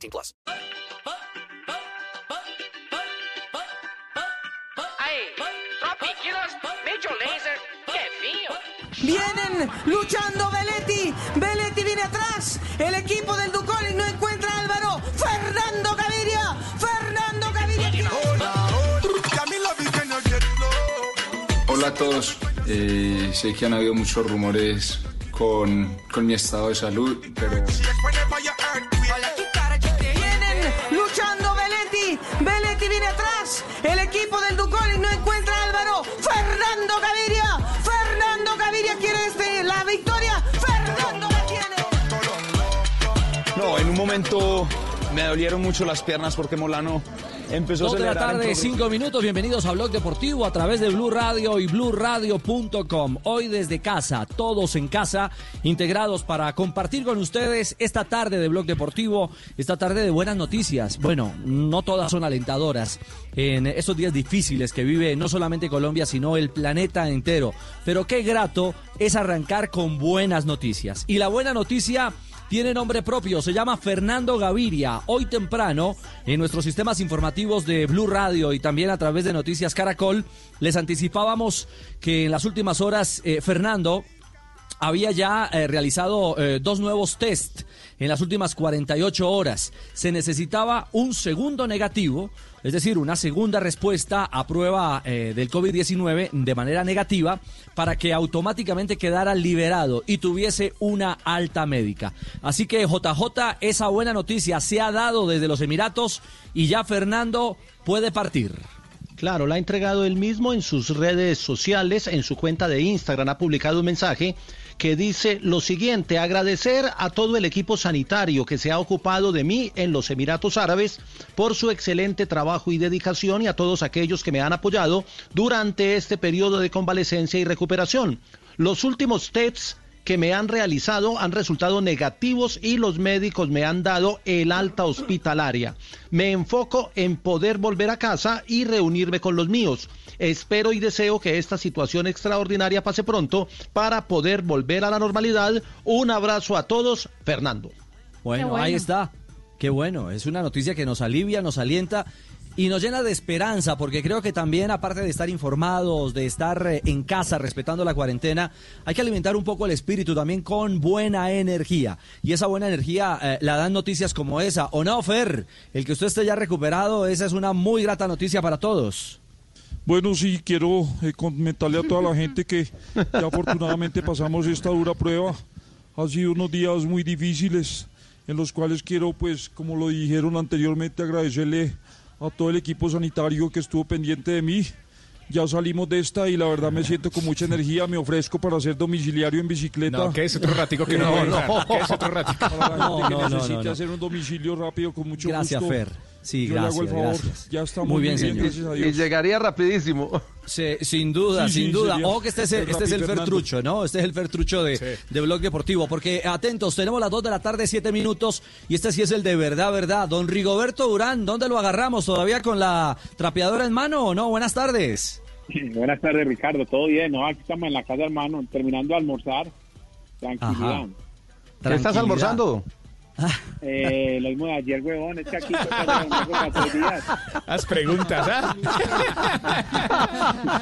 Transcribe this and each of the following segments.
18 plus. Major Laser. Vienen luchando Beletti. Beletti viene atrás. El equipo del Ducoli no encuentra a Álvaro. Fernando Gaviria. Fernando Gaviria. Hola a todos. Eh, sé que han habido muchos rumores con, con mi estado de salud, pero Álvaro. Fernando Gaviria. Fernando Gaviria quiere este, la victoria. Fernando la tiene. no, en un momento me dolieron mucho las piernas porque Molano empezó a de la tarde, cinco minutos. Bienvenidos a Blog Deportivo a través de Blue Radio y BlueRadio.com. Hoy desde casa, todos en casa, integrados para compartir con ustedes esta tarde de Blog Deportivo, esta tarde de buenas noticias. Bueno, no todas son alentadoras en estos días difíciles que vive no solamente Colombia, sino el planeta entero. Pero qué grato es arrancar con buenas noticias. Y la buena noticia tiene nombre propio, se llama Fernando Gaviria. Hoy temprano, en nuestros sistemas informativos de Blue Radio y también a través de Noticias Caracol, les anticipábamos que en las últimas horas eh, Fernando había ya eh, realizado eh, dos nuevos test en las últimas 48 horas. Se necesitaba un segundo negativo, es decir, una segunda respuesta a prueba eh, del COVID-19 de manera negativa para que automáticamente quedara liberado y tuviese una alta médica. Así que JJ, esa buena noticia se ha dado desde los Emiratos y ya Fernando puede partir. Claro, la ha entregado él mismo en sus redes sociales, en su cuenta de Instagram, ha publicado un mensaje que dice lo siguiente, agradecer a todo el equipo sanitario que se ha ocupado de mí en los Emiratos Árabes por su excelente trabajo y dedicación y a todos aquellos que me han apoyado durante este periodo de convalecencia y recuperación. Los últimos tests que me han realizado han resultado negativos y los médicos me han dado el alta hospitalaria. Me enfoco en poder volver a casa y reunirme con los míos. Espero y deseo que esta situación extraordinaria pase pronto para poder volver a la normalidad. Un abrazo a todos, Fernando. Bueno, ahí está. Qué bueno, es una noticia que nos alivia, nos alienta y nos llena de esperanza, porque creo que también, aparte de estar informados, de estar eh, en casa respetando la cuarentena, hay que alimentar un poco el espíritu también con buena energía. Y esa buena energía eh, la dan noticias como esa. ¿O no, Fer? El que usted esté ya recuperado, esa es una muy grata noticia para todos. Bueno, sí, quiero eh, comentarle a toda la gente que ya afortunadamente pasamos esta dura prueba. Han sido unos días muy difíciles en los cuales quiero, pues, como lo dijeron anteriormente, agradecerle a todo el equipo sanitario que estuvo pendiente de mí. Ya salimos de esta y la verdad me siento con mucha energía. Me ofrezco para ser domiciliario en bicicleta. No, que es otro ratico que no, No, no. Que es otro ratico. Para la gente No, que no, no, necesite no, no. hacer un domicilio rápido con mucho Gracias, gusto. Fer. Sí, Yo le hago el gracias, favor. gracias. Ya estamos Muy bien, muy bien, señor. gracias a Y llegaría rapidísimo. Sí, sin duda, Sí, sin sí, duda. Ojo que este es el, este es el. Fertrucho, ¿no? Este es el Fertrucho de, Sí. de Blog Deportivo. Porque, atentos, tenemos las 2 de la tarde, 7 minutos. Y este sí es el de verdad, verdad. Don Rigoberto Durán, ¿dónde lo agarramos? ¿Todavía con la trapeadora en mano o no? Buenas tardes. Buenas tardes, Ricardo. ¿Todo bien? No, aquí estamos en la casa, hermano, terminando de almorzar. Tranquilidad. Ajá. ¿Qué estás Tranquilidad. almorzando? Eh, lo mismo de ayer, huevón. Es que aquí. Las preguntas, ¿ah?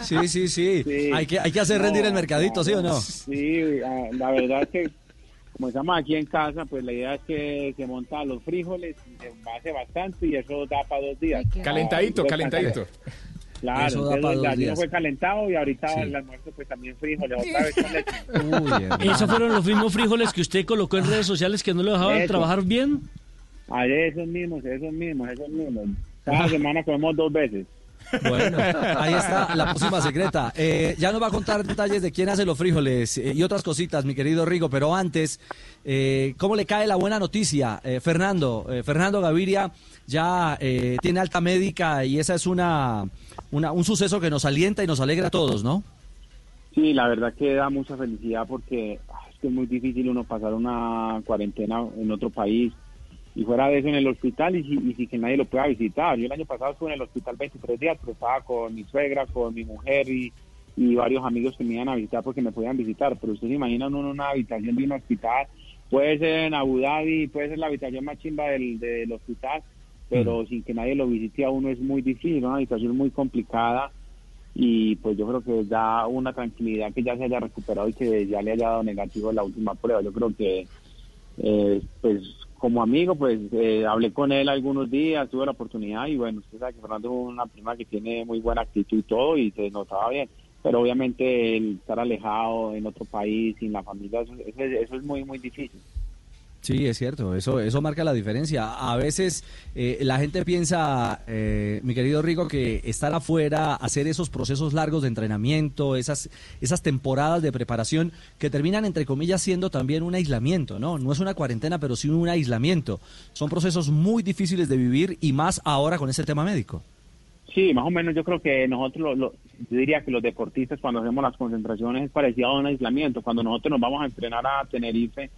Sí, sí, sí. Sí. Hay, que, hay que hacer rendir el mercadito, ¿sí o no? Sí, ah, la verdad es que como estamos aquí en casa, pues la idea es que se monta los frijoles, y se hace bastante y eso da para dos días. Calentadito, calentadito. Claro, Eso da el días. fue calentado y ahorita Sí. el almuerzo pues también frijoles, otra vez con leche. Uy. ¿Esos fueron los mismos frijoles que usted colocó en redes sociales que no lo dejaban Eso. trabajar bien? A esos mismos, esos mismos, esos mismos. Cada semana comemos dos veces. Bueno, ahí está la próxima secreta. Eh, ya nos va a contar detalles de quién hace los frijoles eh, y otras cositas, mi querido Rigo, pero antes, eh, ¿cómo le cae la buena noticia? Eh, Fernando, eh, Fernando Gaviria ya eh, tiene alta médica y esa es una, una- un suceso que nos alienta y nos alegra a todos, ¿no? Sí, la verdad que da mucha felicidad porque ah, es que es muy difícil uno pasar una cuarentena en otro país y fuera de eso en el hospital y, y que nadie lo pueda visitar. Yo el año pasado estuve en el hospital 23 días, pero estaba con mi suegra, con mi mujer y, varios amigos que me iban a visitar porque me podían visitar. Pero ustedes imaginan uno en una habitación de un hospital, puede ser en Abu Dhabi, puede ser la habitación más chimba del, del hospital, pero sin que nadie lo visite a uno es muy difícil, una habitación muy complicada y pues yo creo que da una tranquilidad que ya se haya recuperado y que ya le haya dado negativo la última prueba. Yo creo que eh, pues como amigo pues eh, hablé con él algunos días, tuve la oportunidad y bueno, usted sabe que Fernando es una prima que tiene muy buena actitud y todo y se notaba bien. Pero obviamente el estar alejado en otro país, sin la familia, eso, eso es- eso es muy, muy difícil. Sí, es cierto, eso, eso marca la diferencia. A veces eh, la gente piensa, eh, mi querido Rico, que estar afuera, hacer esos procesos largos de entrenamiento, esas, esas temporadas de preparación que terminan, entre comillas, siendo también un aislamiento, ¿no? No es una cuarentena, pero sí un aislamiento. Son procesos muy difíciles de vivir y más ahora con ese tema médico. Sí, más o menos yo creo que nosotros, lo- lo- yo diría que los deportistas cuando hacemos las concentraciones es parecido a un aislamiento. Cuando nosotros nos vamos a entrenar a Tenerife,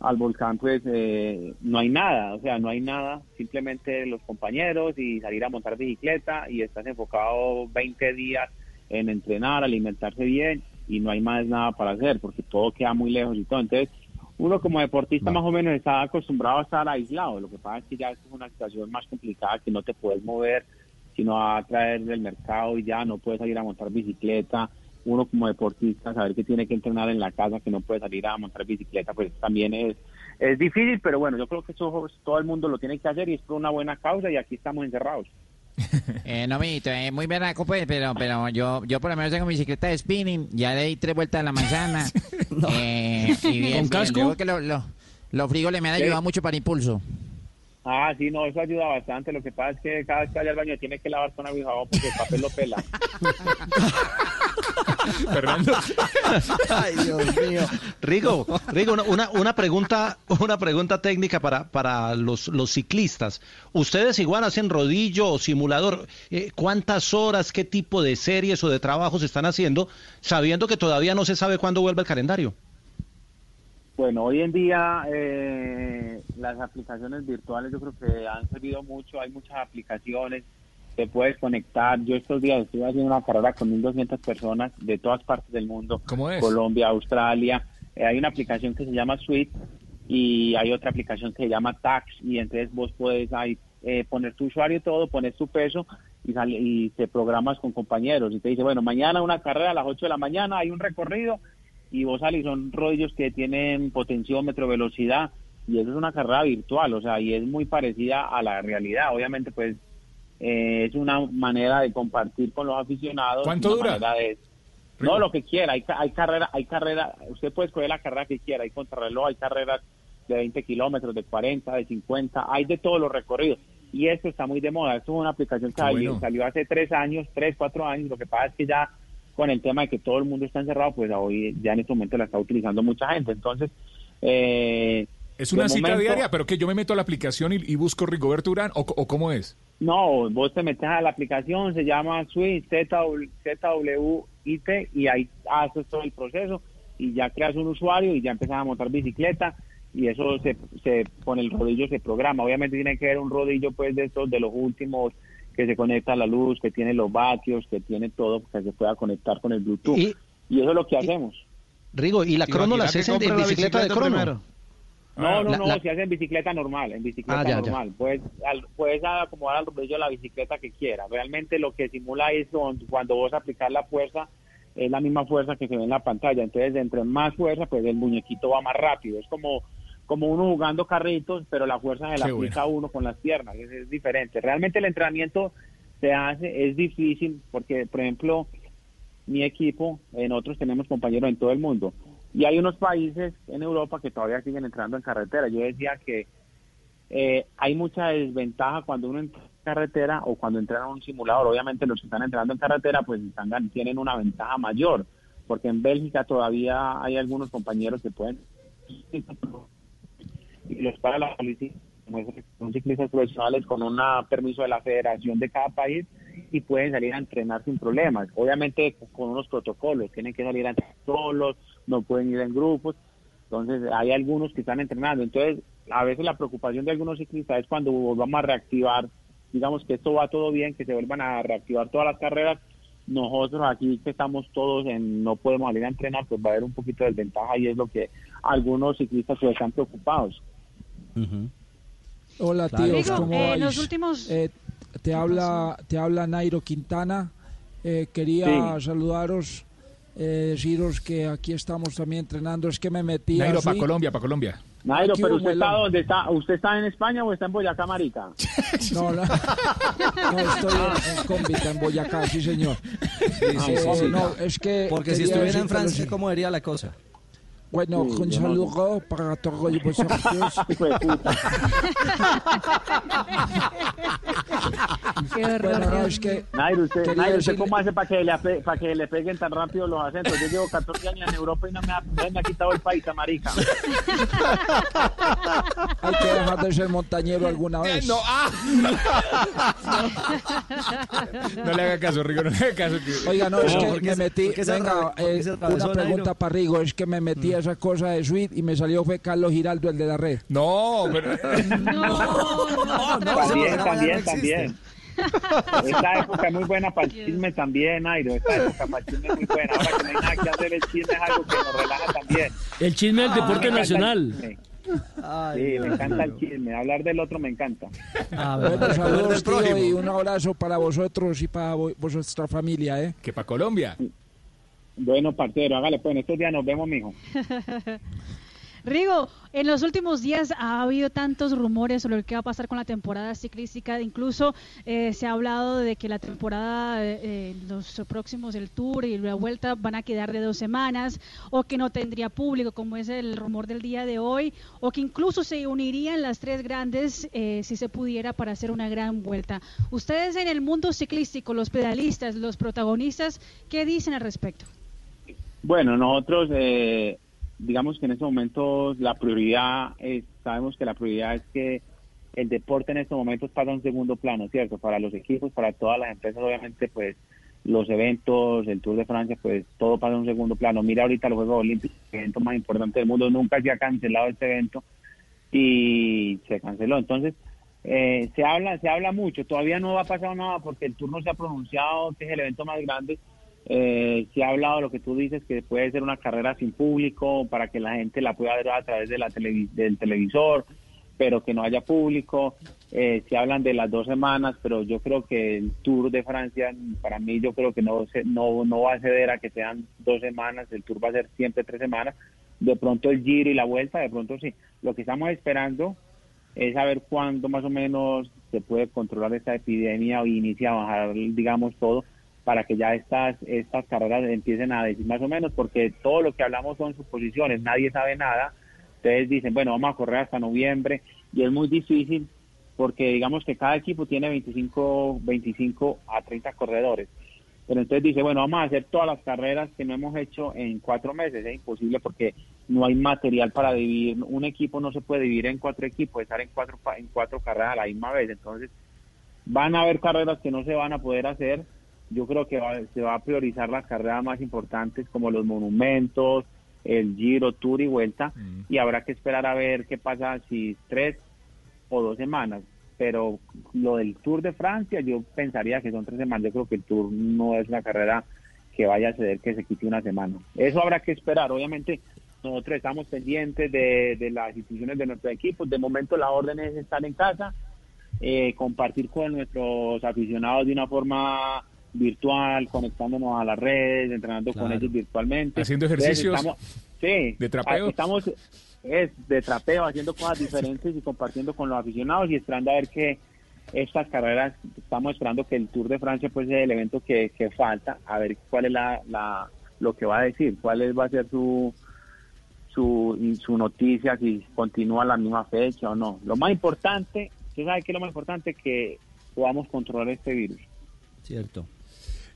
al volcán, pues eh, no hay nada, o sea, no hay nada, simplemente los compañeros y salir a montar bicicleta y estás enfocado 20 días en entrenar, alimentarse bien y no hay más nada para hacer porque todo queda muy lejos y todo. Entonces, uno como deportista más o menos está acostumbrado a estar aislado. Lo que pasa es que ya es una situación más complicada que no te puedes mover, sino a traer del mercado y ya no puedes salir a montar bicicleta. Uno como deportista saber que tiene que entrenar en la casa, que no puede salir a montar bicicleta, pues también es, es difícil, pero bueno, yo creo que eso todo el mundo lo tiene que hacer y es por una buena causa y aquí estamos encerrados. Eh, no, mijito, es muy berraco, pues, pero, pero yo, yo por lo menos tengo mi bicicleta de spinning, ya le di tres vueltas a la manzana. eh, y bien, ¿Con casco? Luego que lo- lo- los frigoles me han ¿Qué? ayudado mucho para impulso. Ah, sí, no, eso ayuda bastante. Lo que pasa es que cada vez que vaya al baño tiene que lavar con agua y jabón porque el papel lo pela. Fernando. Ay, Dios mío. Rigo, Rigo, una- una, pregunta, una pregunta técnica para, para los, los ciclistas. Ustedes igual hacen rodillo o simulador. Eh, ¿Cuántas horas, qué tipo de series o de trabajos están haciendo, sabiendo que todavía no se sabe cuándo vuelve el calendario? Bueno, hoy en día eh, las aplicaciones virtuales yo creo que han servido mucho, hay muchas aplicaciones, te puedes conectar. Yo estos días estoy haciendo una carrera con 1.200 personas de todas partes del mundo, ¿Cómo es? Colombia, Australia. Eh, hay una aplicación que se llama Suite y hay otra aplicación que se llama Tax y entonces vos puedes ahí eh, poner tu usuario y todo, poner tu peso y, sale- y te programas con compañeros y te dice, bueno, mañana una carrera a las 8 de la mañana, hay un recorrido y vos sales, son rodillos que tienen potenciómetro, velocidad, y eso es una carrera virtual, o sea, y es muy parecida a la realidad. Obviamente, pues, eh, es una manera de compartir con los aficionados. ¿Cuánto dura? de- no, lo que quiera, hay, hay carrera, hay carrera, usted puede escoger la carrera que quiera, hay contrarreloj, hay carreras de 20 kilómetros, de 40, de 50, hay de todos los recorridos. Y esto está muy de moda, esto es una aplicación que bueno. salió hace tres años, tres, cuatro años, lo que pasa es que ya con el tema de que todo el mundo está encerrado, pues hoy ya en este momento la está utilizando mucha gente. Entonces, eh, Es una cita momento- diaria, pero que yo me meto a la aplicación y, y busco Rigoberto Urán, o, o cómo es? No, vos te metes a la aplicación, se llama ZW ZWIT y ahí haces todo el proceso y ya creas un usuario y ya empiezas a montar bicicleta y eso se, se con el rodillo se programa. Obviamente tiene que haber un rodillo pues de estos de los últimos que se conecta a la luz, que tiene los vatios, que tiene todo que se pueda conectar con el Bluetooth. Y- Y, eso es lo que hacemos. Rigo, ¿y la crono la haces en, bicicleta de crono? primero. No, no, La- no, la- se hace en bicicleta normal, en bicicleta Ah, ya, ya. normal. Puedes, al- puedes acomodar al rodillo la bicicleta que quieras. Realmente lo que simula es cuando vos aplicas la fuerza, es la misma fuerza que se ve en la pantalla. Entonces, entre más fuerza, pues el muñequito va más rápido. Es como, como uno jugando carritos, pero la fuerza se la Qué aplica uno con las piernas. Es, es diferente. Realmente el entrenamiento se hace, es difícil, porque, por ejemplo, mi equipo, en otros tenemos compañeros en todo el mundo. Y hay unos países en Europa que todavía siguen entrando en carretera. Yo decía que eh, hay mucha desventaja cuando uno entrena carretera o cuando entrenan un simulador. Obviamente los que están entrenando en carretera pues están, tienen una ventaja mayor, porque en Bélgica todavía hay algunos compañeros que pueden y los para la policía son ciclistas profesionales con un permiso de la federación de cada país y pueden salir a entrenar sin problemas. Obviamente con unos protocolos, tienen que salir a entrenar solos, no pueden ir en grupos. Entonces hay algunos que están entrenando. Entonces a veces la preocupación de algunos ciclistas es cuando volvamos a reactivar, digamos que esto va todo bien, que se vuelvan a reactivar todas las carreras. Nosotros aquí que estamos todos en no podemos salir a entrenar, pues va a haber un poquito de desventaja y es lo que algunos ciclistas pues, están preocupados. Hola Claro. tíos, ¿cómo eh, vais? los últimos- Eh, te habla te habla Nairo Quintana. Eh, quería Sí. saludaros, eh, deciros que aquí estamos también entrenando. Es que me metí Nairo, para Colombia, para Colombia. Nairo, Aquí pero usted está dónde está? ¿Usted está en España o está en Boyacá, marica? No, no, no, estoy en, en Cómbita, en Boyacá, sí señor. sí, Eh, sí, sí. no, es que Porque si estuviera en Francia, ¿cómo vería la cosa? Bueno, Sí, un yo no- saludo para todos vosotros. Bueno, no, es que Nairo, usted, Nairo, ¿usted decirle- cómo hace para que, le, para que le peguen tan rápido los acentos? Yo llevo 14 años en Europa y no me ha, no me ha quitado el país, marica. hay que dejar de ser montañero alguna vez. No, ah. No le haga caso, Rigo, no le haga caso. que- Oiga, no, es No, que me metí, venga, eh, una pregunta Nairo. para Rigo, es que me metí a esa cosa de suite y me salió fue Carlos Giraldo, el de la red. No, pero... también, también, también. Esta época es muy buena para el chisme también, Nairo. Esta época para el chisme es muy buena. Ahora que no hay nada que hacer, el chisme es algo que nos relaja también. El chisme del Ah, deporte nacional. chisme. Sí, me encanta el chisme. Hablar del otro me encanta. Bueno, saludos, tío, y un abrazo para vosotros y para vuestra familia, ¿eh? Que para Colombia. Bueno, parcero, hágale pues. En estos días nos vemos, mijo. Rigo, en los últimos días ha habido tantos rumores sobre lo que va a pasar con la temporada ciclística. Incluso eh, se ha hablado de que la temporada, eh, los próximos, el Tour y la Vuelta van a quedar de dos semanas, o que no tendría público, como es el rumor del día de hoy, o que incluso se unirían las tres grandes, eh, si se pudiera, para hacer una gran vuelta. Ustedes en el mundo ciclístico, los pedalistas, los protagonistas, ¿qué dicen al respecto? Bueno, nosotros, eh, digamos que en estos momentos la prioridad, sabemos que la prioridad es que el deporte en estos momentos pasa a un segundo plano, ¿cierto? Para los equipos, para todas las empresas, obviamente, pues los eventos, el Tour de Francia, pues todo pasa a un segundo plano. Mira ahorita los Juegos Olímpicos, el evento más importante del mundo, nunca se ha cancelado este evento y se canceló. Entonces, eh, se habla se habla mucho, todavía no ha pasado nada porque el Tour no se ha pronunciado, que es el evento más grande. Eh, se ha hablado lo que tú dices, que puede ser una carrera sin público para que la gente la pueda ver a través de la televi- del televisor, pero que no haya público. Eh, se hablan de las dos semanas, pero yo creo que el Tour de Francia, para mí, yo creo que no, se, no, no va a ceder a que sean dos semanas, el Tour va a ser siempre tres semanas. De pronto el Giro y la Vuelta, de pronto sí. Lo que estamos esperando es saber cuándo más o menos se puede controlar esta epidemia o inicia a bajar, digamos, todo para que ya estas estas carreras empiecen a decir más o menos, porque todo lo que hablamos son suposiciones, nadie sabe nada. Ustedes dicen, bueno, vamos a correr hasta noviembre y es muy difícil porque digamos que cada equipo tiene 25, 25 a 30 corredores. Pero entonces dice, bueno, vamos a hacer todas las carreras que no hemos hecho en cuatro meses. Es imposible porque no hay material para dividir. Un equipo no se puede dividir en cuatro equipos, estar en cuatro, en cuatro carreras a la misma vez. Entonces, van a haber carreras que no se van a poder hacer. Yo creo que va- se va a priorizar las carreras más importantes como los monumentos, el Giro, Tour y Vuelta. Y habrá que esperar a ver qué pasa si tres o dos semanas. Pero lo del Tour de Francia, yo pensaría que son tres semanas. Yo creo que el Tour no es una carrera que vaya a ceder que se quite una semana. Eso habrá que esperar. Obviamente, nosotros estamos pendientes de, de las instituciones de nuestros equipos. De momento, la orden es estar en casa, eh, compartir con nuestros aficionados de una forma virtual, conectándonos a las redes, entrenando con ellos virtualmente. Haciendo Entonces, ejercicios estamos- sí, de trapeo. Estamos es de trapeo, haciendo cosas diferentes y compartiendo con los aficionados y esperando a ver que estas carreras, estamos esperando que el Tour de Francia pues sea el evento que, que falta, a ver cuál es la, la lo que va a decir, cuál es, va a ser su su, su noticia, si continúa la misma fecha o no. Lo más importante, ¿usted sabe qué es lo más importante? Que podamos controlar este virus. Cierto.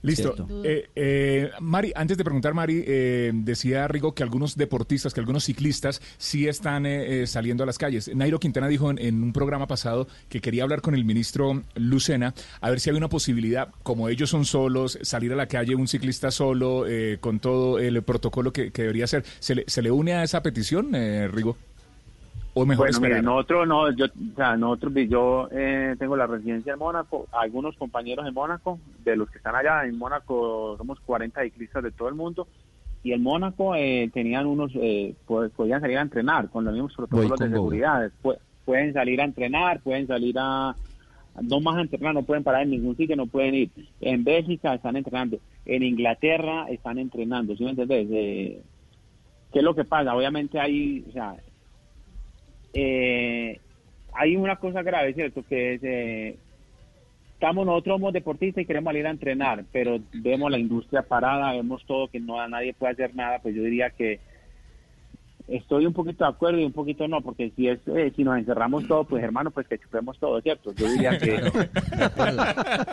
Listo. Eh, eh, Mari, antes de preguntar, Mari, eh, decía Rigo que algunos deportistas, que algunos ciclistas sí están eh, eh, saliendo a las calles. Nairo Quintana dijo en, en un programa pasado que quería hablar con el ministro Lucena a ver si había una posibilidad, como ellos son solos, salir a la calle un ciclista solo, eh, con todo el protocolo que, que debería hacer. ¿Se le, ¿Se le une a esa petición, eh, Rigo? ¿O mejor bueno, esperar? mire, nosotros no, yo, o sea, nosotros, yo eh, tengo la residencia en Mónaco, algunos compañeros en Mónaco, de los que están allá en Mónaco, somos 40 ciclistas de todo el mundo, y en Mónaco eh, tenían unos, eh, pues, podían salir a entrenar con los mismos protocolos de seguridad, Pu- pueden salir a entrenar, pueden salir a, no más a entrenar, no pueden parar en ningún sitio, no pueden ir. En Bélgica están entrenando, en Inglaterra están entrenando, ¿sí me entendés? Eh, ¿Qué es lo que pasa? Obviamente hay, o sea, eh, hay una cosa grave, ¿cierto? Que es, eh, estamos nosotros somos deportistas y queremos salir a entrenar, pero vemos la industria parada, vemos todo, que no nadie puede hacer nada, pues yo diría que estoy un poquito de acuerdo y un poquito no, porque si es eh, si nos encerramos todo, pues hermano, pues que chupemos todo, ¿cierto? Yo diría que...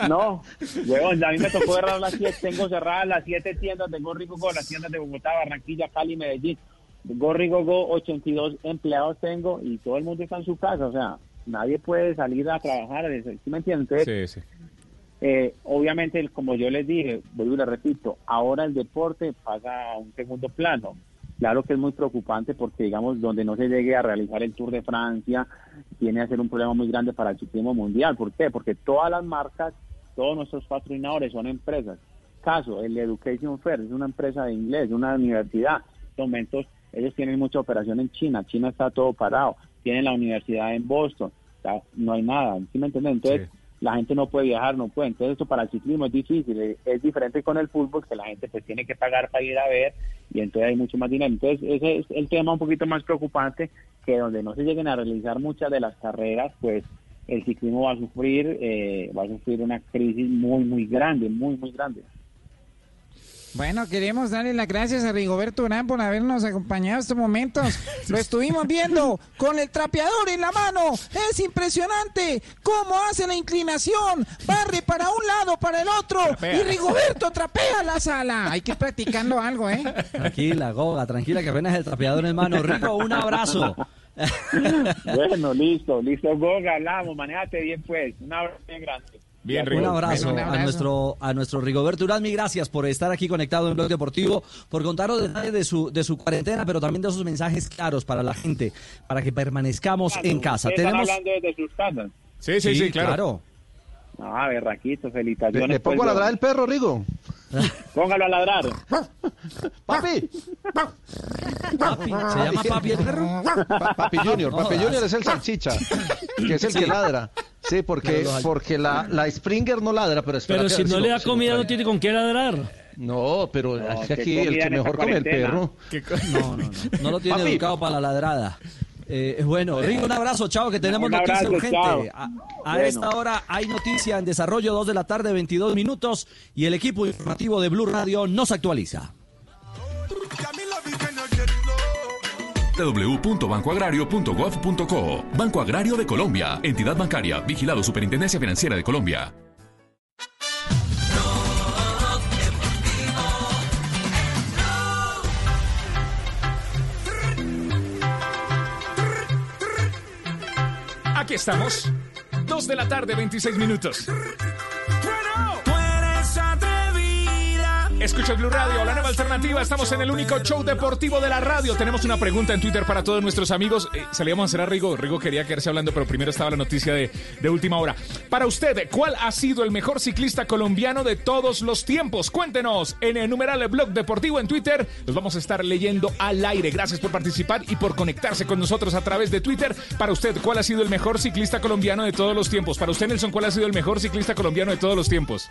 no, huevón, a mí me tocó cerrar las siete, tengo cerradas las siete tiendas de Gorri Gogo, las tiendas de Bogotá, Barranquilla, Cali, Medellín. Gorri Gogo, 82 empleados tengo y todo el mundo está en su casa, o sea, nadie puede salir a trabajar, ¿sí me entiendes? Sí, sí. eh, obviamente, como yo les dije, vuelvo y les repito, ahora el deporte pasa a un segundo plano. Claro que es muy preocupante porque, digamos, donde no se llegue a realizar el Tour de Francia, tiene a ser un problema muy grande para el ciclismo mundial. ¿Por qué? Porque todas las marcas, todos nuestros patrocinadores son empresas. Caso, el Education Fair es una empresa de inglés, una universidad. En momentos, ellos tienen mucha operación en China. China está todo parado. Tienen la universidad en Boston. O sea, no hay nada. ¿Sí me entienden? Entonces, la gente no puede viajar, no puede. Entonces esto para el ciclismo es difícil, es, es diferente con el fútbol que la gente pues tiene que pagar para ir a ver y entonces hay mucho más dinero. Entonces ese es el tema un poquito más preocupante que donde no se lleguen a realizar muchas de las carreras, pues el ciclismo va a sufrir, eh, va a sufrir una crisis muy, muy grande, muy, muy grande. Bueno, queremos darle las gracias a Rigoberto Urán por habernos acompañado estos momentos. Lo estuvimos viendo con el trapeador en la mano. Es impresionante cómo hace la inclinación. Barre para un lado, para el otro. Trapea. Y Rigoberto trapea la sala. Hay que ir practicando algo, ¿eh? Tranquila, Goga, tranquila, que apenas el trapeador en mano. Rico, un abrazo. bueno, listo, listo, Goga, hablamos, manejate bien pues, un abrazo bien grande. Un abrazo, a nuestro a nuestro Rigoberto Urán. Gracias por estar aquí conectado en Blog Deportivo, por contarnos detalles de su de su cuarentena, pero también de sus mensajes claros para la gente, para que permanezcamos en casa. Tenemos hablando desde sus casas. Sí, sí, sí, claro. Ah, berraquito, ¿Le, felicitaciones. le pongo pues, a ladrar el perro, Rigo? Póngalo a ladrar. ¡Papi! Papi, ¿se llama Papi el perro? Pa- Papi Junior, Papi. Junior es el salchicha, que es el Sí. que ladra. Sí, porque, porque la, la Springer no ladra, pero espérate, Pero si no le da comida, no tiene con qué ladrar. No, pero No, es que qué aquí el que mejor come el perro. No, no, no. No lo tiene Papi. educado para la ladrada. Eh, bueno, Rigo, un abrazo, chao, que tenemos Un noticia abrazo, urgente. chao. A, a Bueno. esta hora hay noticia en desarrollo, 2 de la tarde, 22 minutos, y el equipo informativo de Blue Radio nos actualiza. www.bancoagrario.gov.co Banco Agrario de Colombia. Entidad bancaria. Vigilado Superintendencia Financiera de Colombia. Aquí estamos. Dos de la tarde, 26 minutos. Escucha Blue Radio, la nueva alternativa. Estamos en el único show deportivo de la radio. Tenemos una pregunta en Twitter para todos nuestros amigos. Eh, a hacer a Rigo. Rigo quería quedarse hablando, pero primero estaba la noticia de, de última hora. Para usted, ¿cuál ha sido el mejor ciclista colombiano de todos los tiempos? Cuéntenos en el numeral Blog Deportivo en Twitter. Los vamos a estar leyendo al aire. Gracias por participar y por conectarse con nosotros a través de Twitter. Para usted, ¿cuál ha sido el mejor ciclista colombiano de todos los tiempos? Para usted, Nelson, ¿cuál ha sido el mejor ciclista colombiano de todos los tiempos?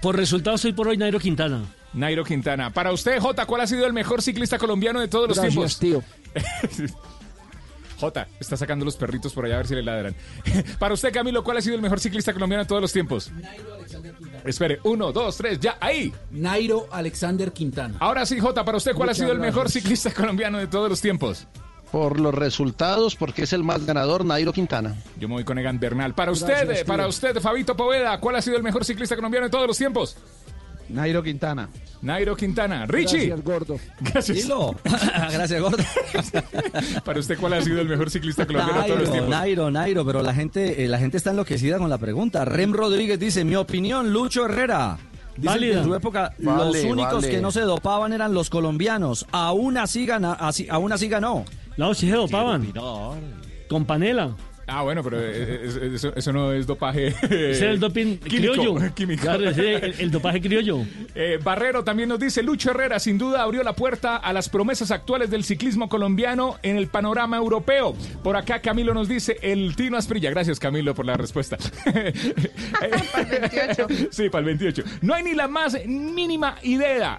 Por resultados, hoy por hoy, Nairo Quintana. Nairo Quintana. Para usted, Jota, ¿cuál ha sido el mejor ciclista colombiano de todos los tiempos? tío. Jota, está sacando los perritos por allá a ver si le ladran. Para usted, Camilo, ¿cuál ha sido el mejor ciclista colombiano de todos los tiempos? Espere, uno, dos, tres, ya, ahí. Nairo Alexander Quintana. Ahora sí, Jota, para usted, ¿cuál Muchas ha sido el mejor ciclista colombiano de todos los tiempos? Por los resultados, porque es el más ganador, Nairo Quintana. Yo me voy con Egan Bernal. Para usted, Gracias, para usted, Fabito Poveda, ¿cuál ha sido el mejor ciclista colombiano de todos los tiempos? Nairo Quintana. Nairo Quintana. Richie. Gracias, gordo. Gracias. Dilo. Gracias, gordo. Para usted, ¿cuál ha sido el mejor ciclista colombiano de todos los Nairo, tiempos? Nairo, Nairo, pero la gente, eh, la gente está enloquecida con la pregunta. Rem Rodríguez dice, mi opinión, Lucho Herrera. Dice que en su época Vale, los únicos vale. que no se dopaban eran los colombianos. Aún así, gana, así, aún así ganó. Sí se dopaban. Con panela. Ah, bueno, pero eh, eh, eso, eso no es dopaje. Ese es el doping químico, criollo. químico. Claro, es el, el dopaje criollo. Eh, Barrero también nos dice, Lucho Herrera sin duda abrió la puerta a las promesas actuales del ciclismo colombiano en el panorama europeo. Por acá Camilo nos dice, el Tino Asprilla. Gracias Camilo por la respuesta. para el 28. Sí, para el 28. No hay ni la más mínima idea.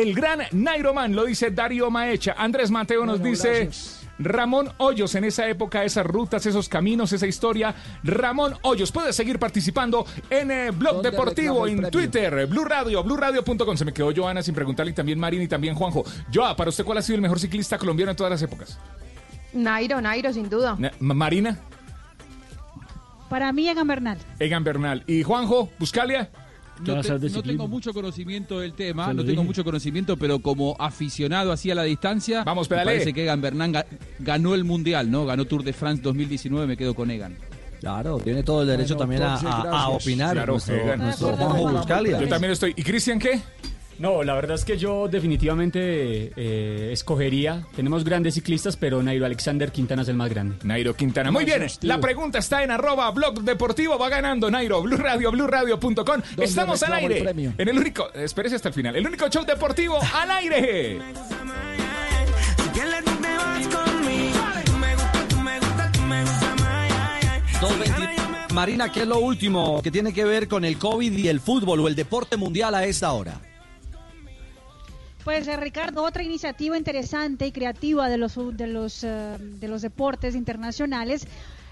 El gran Nairo Man, lo dice Darío Maecha. Andrés Mateo nos Bueno, dice... gracias. Ramón Hoyos en esa época, esas rutas, esos caminos, esa historia. Ramón Hoyos, puedes seguir participando en eh, Blog ¿Dónde Deportivo, el en premio? Twitter, Blue Radio, BlueRadio.com. Se me quedó Joana sin preguntarle y también Marín y también Juanjo. Joa, para usted, ¿cuál ha sido el mejor ciclista colombiano en todas las épocas? Nairo, Nairo, sin duda. Na- Ma- Marina, Para mí, Egan Bernal. Egan Bernal y Juanjo, Buscalia. ¿Qué No, te- no tengo mucho conocimiento del tema, no tengo dije. mucho conocimiento, pero como aficionado así a la distancia, Vamos, pedale. parece que Egan Bernal ga- ganó el Mundial, ¿no? Ganó Tour de France 2019, me quedo con Egan. Claro, tiene todo el derecho Bueno, también a, entonces, a- a gracias. opinar Claro, nuestro, Egan. nuestro Juanjo Buscalia. Yo también estoy. ¿Y Cristian qué? No, la verdad es que yo definitivamente eh, escogería. Tenemos grandes ciclistas, pero Nairo Alexander Quintana es el más grande. Nairo Quintana. Muy bien, la pregunta está en arroba blog deportivo. Va ganando Nairo, Blue Radio, BlueRadio.com. Estamos al el aire. premio? En el único, espérese hasta el final. El único show deportivo al aire. Marina, ¿qué es lo último que tiene que ver con el COVID y el fútbol o el deporte mundial a esta hora? Pues eh, Ricardo, otra iniciativa interesante y creativa de los de los eh, de los deportes internacionales.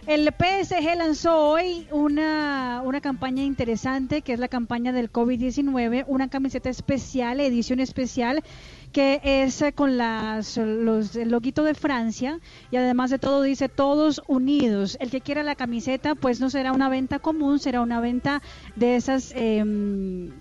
El PSG lanzó hoy una, una campaña interesante que es la campaña del COVID-19, una camiseta especial, edición especial, que es eh, con las, los, el loguito de Francia y además de todo dice todos unidos. El que quiera la camiseta pues no será una venta común, será una venta de esas, eh,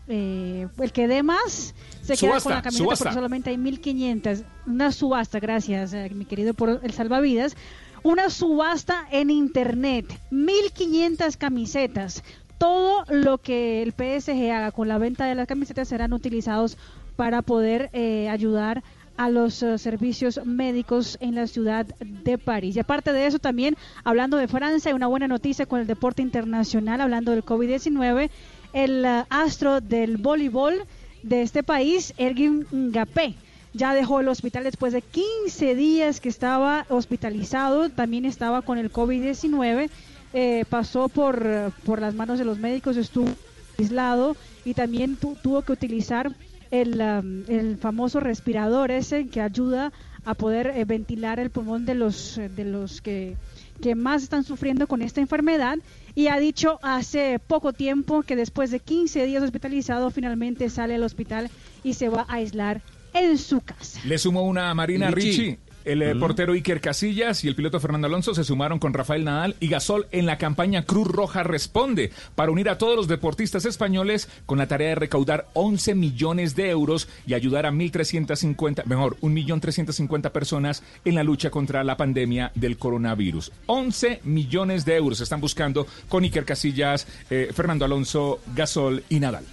eh, el que dé más se queda Subasta, con la camiseta subasta. porque solamente hay 1500. Una subasta, gracias eh, mi querido por el salvavidas. Una subasta en internet, 1500 camisetas. Todo lo que el PSG haga con la venta de las camisetas serán utilizados para poder eh, ayudar a los eh, servicios médicos en la ciudad de París. Y aparte de eso, también hablando de Francia, hay una buena noticia con el deporte internacional, hablando del COVID-19, el eh, astro del voleibol de este país, Ergin Ngapé, ya dejó el hospital después de 15 días que estaba hospitalizado, también estaba con el COVID-19, eh, pasó por, por las manos de los médicos, estuvo aislado y también tu- tuvo que utilizar el, um, el famoso respirador ese que ayuda a poder eh, ventilar el pulmón de los, eh, de los que, que más están sufriendo con esta enfermedad y ha dicho hace poco tiempo que después de 15 días hospitalizado finalmente sale al hospital y se va a aislar en su casa. Le sumo una Marina Richie. Richie. El eh, portero Iker Casillas y el piloto Fernando Alonso se sumaron con Rafael Nadal y Gasol en la campaña Cruz Roja Responde para unir a todos los deportistas españoles con la tarea de recaudar 11 millones de euros y ayudar a 1.350, mejor, 1.350 personas en la lucha contra la pandemia del coronavirus. 11 millones de euros están buscando con Iker Casillas, eh, Fernando Alonso, Gasol y Nadal.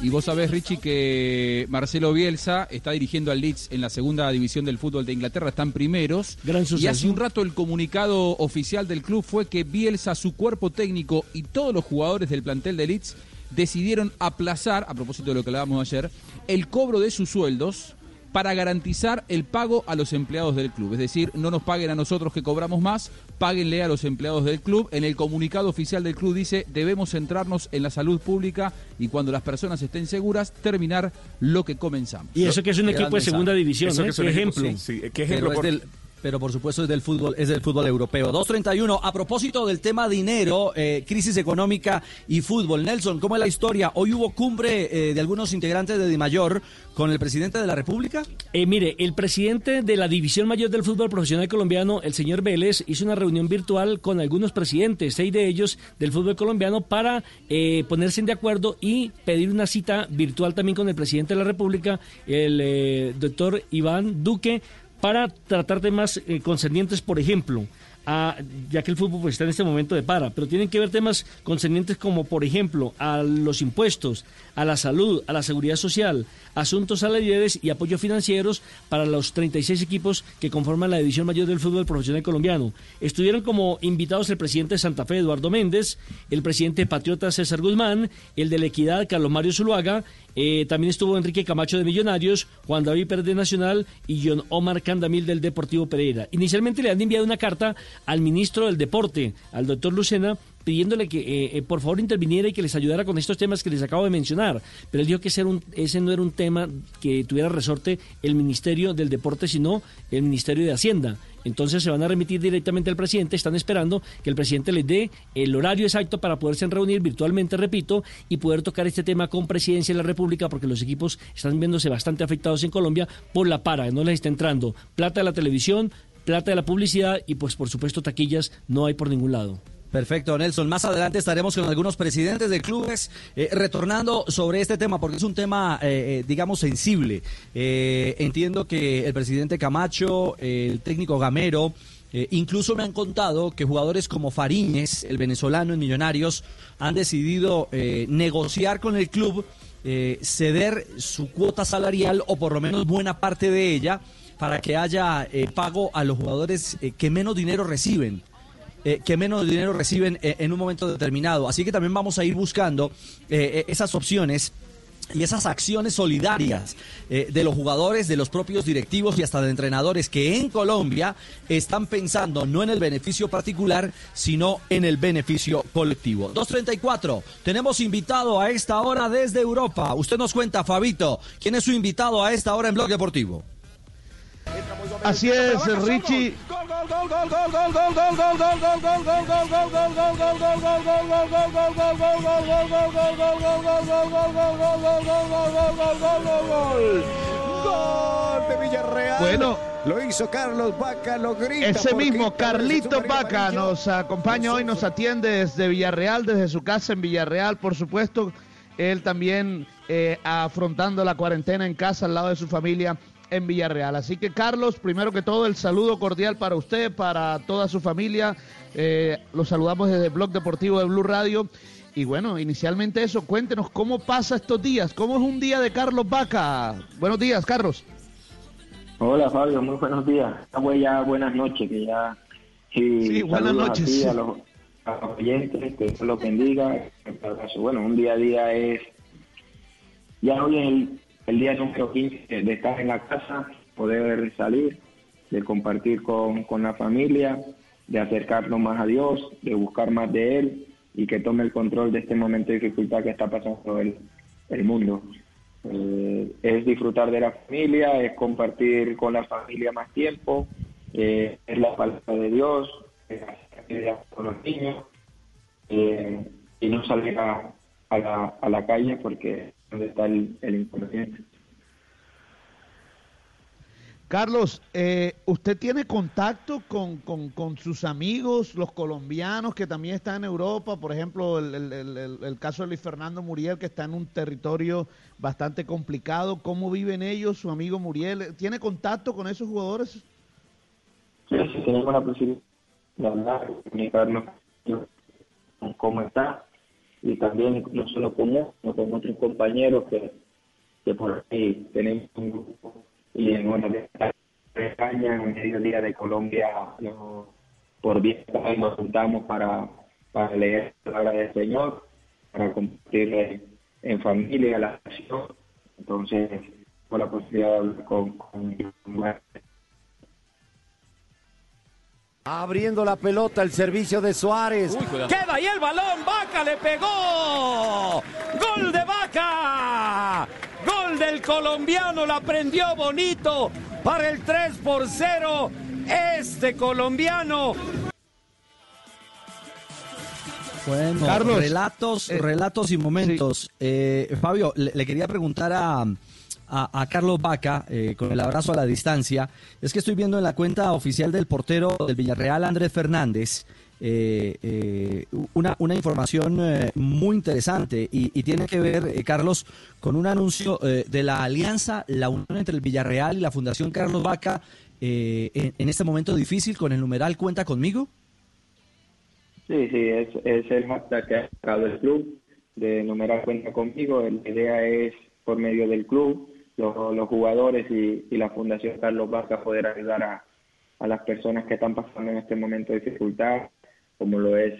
Y vos sabés, Richie, que Marcelo Bielsa está dirigiendo al Leeds en la segunda división del fútbol de Inglaterra, están primeros. Gran y hace un rato el comunicado oficial del club fue que Bielsa, su cuerpo técnico y todos los jugadores del plantel de Leeds decidieron aplazar, a propósito de lo que hablábamos ayer, el cobro de sus sueldos para garantizar el pago a los empleados del club. Es decir, no nos paguen a nosotros que cobramos más, páguenle a los empleados del club. En el comunicado oficial del club dice, debemos centrarnos en la salud pública y cuando las personas estén seguras, terminar lo que comenzamos. Y eso que es un equipo de segunda división, ¿eh? que es un Qué equipo, ejemplo. sí, sí, qué ejemplo por- del, pero por supuesto es del fútbol, es del fútbol europeo. 2.31, a propósito del tema dinero, eh, crisis económica y fútbol. Nelson, ¿cómo es la historia? Hoy hubo cumbre eh, de algunos integrantes de Dimayor con el presidente de la República. Eh, mire, el presidente de la División Mayor del Fútbol Profesional Colombiano, el señor Vélez, hizo una reunión virtual con algunos presidentes, seis de ellos del fútbol colombiano, para eh, ponerse de acuerdo y pedir una cita virtual también con el presidente de la República, el eh, doctor Iván Duque, para tratar temas eh, concernientes, por ejemplo, a, ya que el fútbol pues, está en este momento de para, pero tienen que ver temas concernientes como, por ejemplo, a los impuestos, a la salud, a la seguridad social, asuntos salariales y apoyos financieros para los 36 equipos que conforman la división mayor del fútbol profesional colombiano. Estuvieron como invitados el presidente de Santa Fe, Eduardo Méndez, el presidente de Patriota, César Guzmán, el de la Equidad, Carlos Mario Zuluaga, eh, también estuvo Enrique Camacho de Millonarios, Juan David Pérez de Nacional y John Omar Candamil del Deportivo Pereira. Inicialmente le han enviado una carta al ministro del Deporte, al doctor Lucena, pidiéndole que eh, eh, por favor interviniera y que les ayudara con estos temas que les acabo de mencionar. Pero él dijo que ese, era un, ese no era un tema que tuviera resorte el Ministerio del Deporte, sino el Ministerio de Hacienda. Entonces se van a remitir directamente al presidente, están esperando que el presidente les dé el horario exacto para poderse reunir virtualmente, repito, y poder tocar este tema con presidencia de la República, porque los equipos están viéndose bastante afectados en Colombia por la para, no les está entrando plata de la televisión, plata de la publicidad y pues por supuesto taquillas no hay por ningún lado. Perfecto, Nelson. Más adelante estaremos con algunos presidentes de clubes eh, retornando sobre este tema, porque es un tema, eh, eh, digamos, sensible. Eh, entiendo que el presidente Camacho, el técnico Gamero, incluso me han contado que jugadores como Fariñez, el venezolano en Millonarios, han decidido negociar con el club, ceder su cuota salarial o por lo menos buena parte de ella para que haya pago a los jugadores que menos dinero reciben eh, que menos dinero reciben eh, en un momento determinado. Así que también vamos a ir buscando eh, esas opciones y esas acciones solidarias de los jugadores, de los propios directivos y hasta de entrenadores que en Colombia están pensando no en el beneficio particular, sino en el beneficio colectivo. 234, tenemos invitado a esta hora desde Europa. Usted nos cuenta, Fabito, ¿quién es su invitado a esta hora en Blog Deportivo? Así es, Richie. Gol de Villarreal. Bueno. Lo hizo Carlos Vaca, lo grita. Ese mismo, Carlito Vaca, nos acompaña hoy, nos atiende desde Villarreal, desde su casa en Villarreal, por supuesto. Él también eh, afrontando la cuarentena en casa al lado de su familia en Villarreal. Así que, Carlos, primero que todo, el saludo cordial para usted, para toda su familia. Eh, los saludamos desde el Blog Deportivo de Blue Radio. Y bueno, inicialmente eso, cuéntenos cómo pasa estos días, cómo es un día de Carlos Vaca. Buenos días, Carlos. Hola Fabio, muy buenos días. Ya buenas noches, que ya... Sí, Sí, buenas noches. A, los, a los oyentes, que Dios los bendiga. Bueno, un día a día es... Ya hoy es el, el día número 15 de estar en la casa, poder salir, de compartir con, con la familia, de acercarnos más a Dios, de buscar más de Él y que tome el control de este momento de dificultad que está pasando el, el mundo. Eh, es disfrutar de la familia, es compartir con la familia más tiempo, eh, es la palabra de Dios, es hacer con los niños eh, y no salir a, a, la, a la calle porque donde está el, el inconveniente. Carlos, eh, ¿usted tiene contacto con, con- con sus amigos, los colombianos que también están en Europa? Por ejemplo, el, el- el- el- el caso de Luis Fernando Muriel, que está en un territorio bastante complicado. ¿Cómo viven ellos, su amigo Muriel? ¿Tiene contacto con esos jugadores? Sí, sí, tenemos la posibilidad de hablar, comunicarnos cómo está y también no solo con él, sino con otros compañeros que, que por ahí tenemos un grupo y en una de España, en medio día de Colombia, no, por bien nos juntamos para, para leer la palabra del Señor, para compartir en, en familia la acción. Entonces, por la posibilidad de hablar con, con, con Abriendo la pelota, el servicio de Suárez. Queda ahí el balón, Vaca le pegó. Gol de Vaca. Gol del colombiano, la prendió bonito para el 3 por 0 este colombiano. Bueno, Carlos, relatos, eh, relatos y momentos. Eh, Fabio, le, le quería preguntar a, a, Carlos Vaca, eh, con el abrazo a la distancia, es que estoy viendo en la cuenta oficial del portero del Villarreal, Andrés Fernández, eh, eh, una, una información muy interesante y, tiene que ver, Carlos, con un anuncio de la alianza, la unión entre el Villarreal y la Fundación Carlos Vaca en, este momento difícil con el numeral Cuenta conmigo. Sí, sí, es, es el hashtag que ha sacado el club de numerar cuenta conmigo. La idea es, por medio del club, los, jugadores y, y la Fundación Carlos Vaca poder ayudar a, a las personas que están pasando en este momento de dificultad, como lo es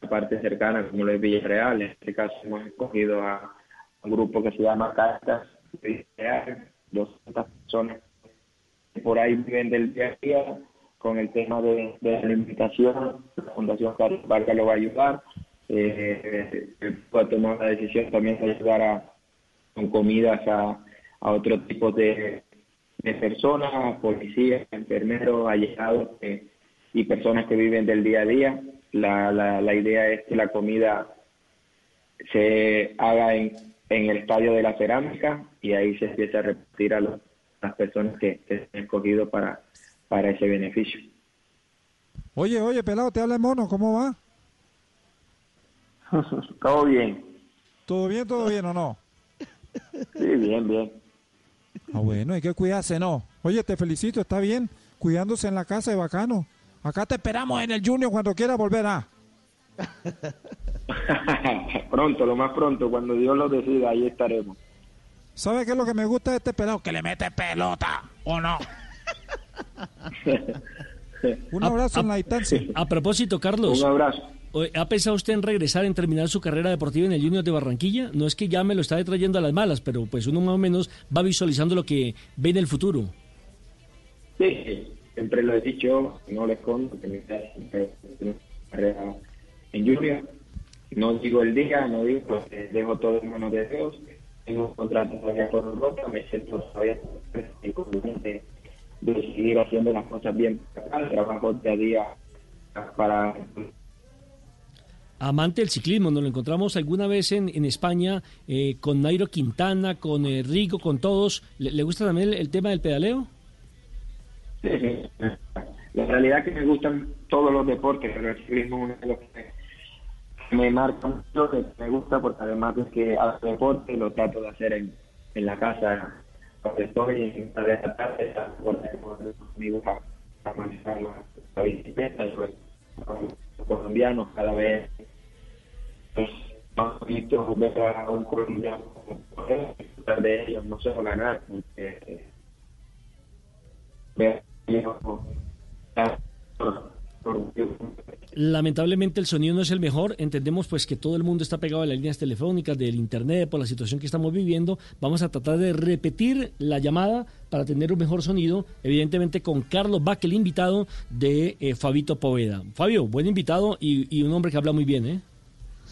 la parte cercana, como lo es Villarreal. En este caso hemos escogido a un grupo que se llama Cartas Villarreal, 200 personas que por ahí viven del día a día con el tema de, la alimentación, la Fundación Carlos Vargas lo va a ayudar. Eh, puede tomar la decisión también de ayudar a, con comidas a, a otro tipo de, de personas, policías, enfermeros, allegados eh, y personas que viven del día a día. La, la, la idea es que la comida se haga en, en el estadio de la cerámica y ahí se empieza a repartir a los- las personas que, que se han escogido para, para ese beneficio. Oye, oye, pelado, te habla el mono, ¿cómo va? Todo bien. ¿Todo bien, todo bien o no? Sí, bien, bien. Ah, bueno, hay que cuidarse, ¿no? Oye, te felicito, está bien, cuidándose en la casa de bacano. Acá te esperamos en el Junior cuando quieras volver a. pronto, lo más pronto, cuando Dios lo decida, ahí estaremos. ¿Sabes qué es lo que me gusta de este pelado? Que le mete pelota, ¿o no? Un abrazo en la distancia. A propósito, Carlos. Un abrazo. ¿Ha pensado usted en regresar, en terminar su carrera deportiva en el Junior de Barranquilla? No es que ya me lo está trayendo a las malas, pero pues uno más o menos va visualizando lo que ve en el futuro. Sí, siempre lo he dicho, no le escondo, que mi idea es siempre tener una carrera en Junior. No digo el día, no digo, pues, dejo todo en manos de Dios. Tengo un contrato todavía con Europa, me siento todavía confiante de seguir haciendo las cosas bien. Trabajo día a día para Amante del ciclismo, nos lo encontramos alguna vez en, en España eh, con Nairo Quintana, con eh, Rigo, con todos. ¿Le, gusta también el, tema del pedaleo? Sí, sí. La realidad es que me gustan todos los deportes, pero el ciclismo es uno de los que me marca mucho, me gusta porque además es que hago deporte lo trato de hacer en, en la casa cuando estoy en la de la tarde, con amigos a, manejar la, bicicleta, pues, los colombianos cada vez un colombiano de ellos, no eh, Lamentablemente el sonido no es el mejor. Entendemos pues que todo el mundo está pegado a las líneas telefónicas, del internet, por la situación que estamos viviendo. Vamos a tratar de repetir la llamada para tener un mejor sonido, evidentemente con Carlos Baque, el invitado de eh, Fabito Poveda. Fabio, buen invitado y, y un hombre que habla muy bien, ¿eh?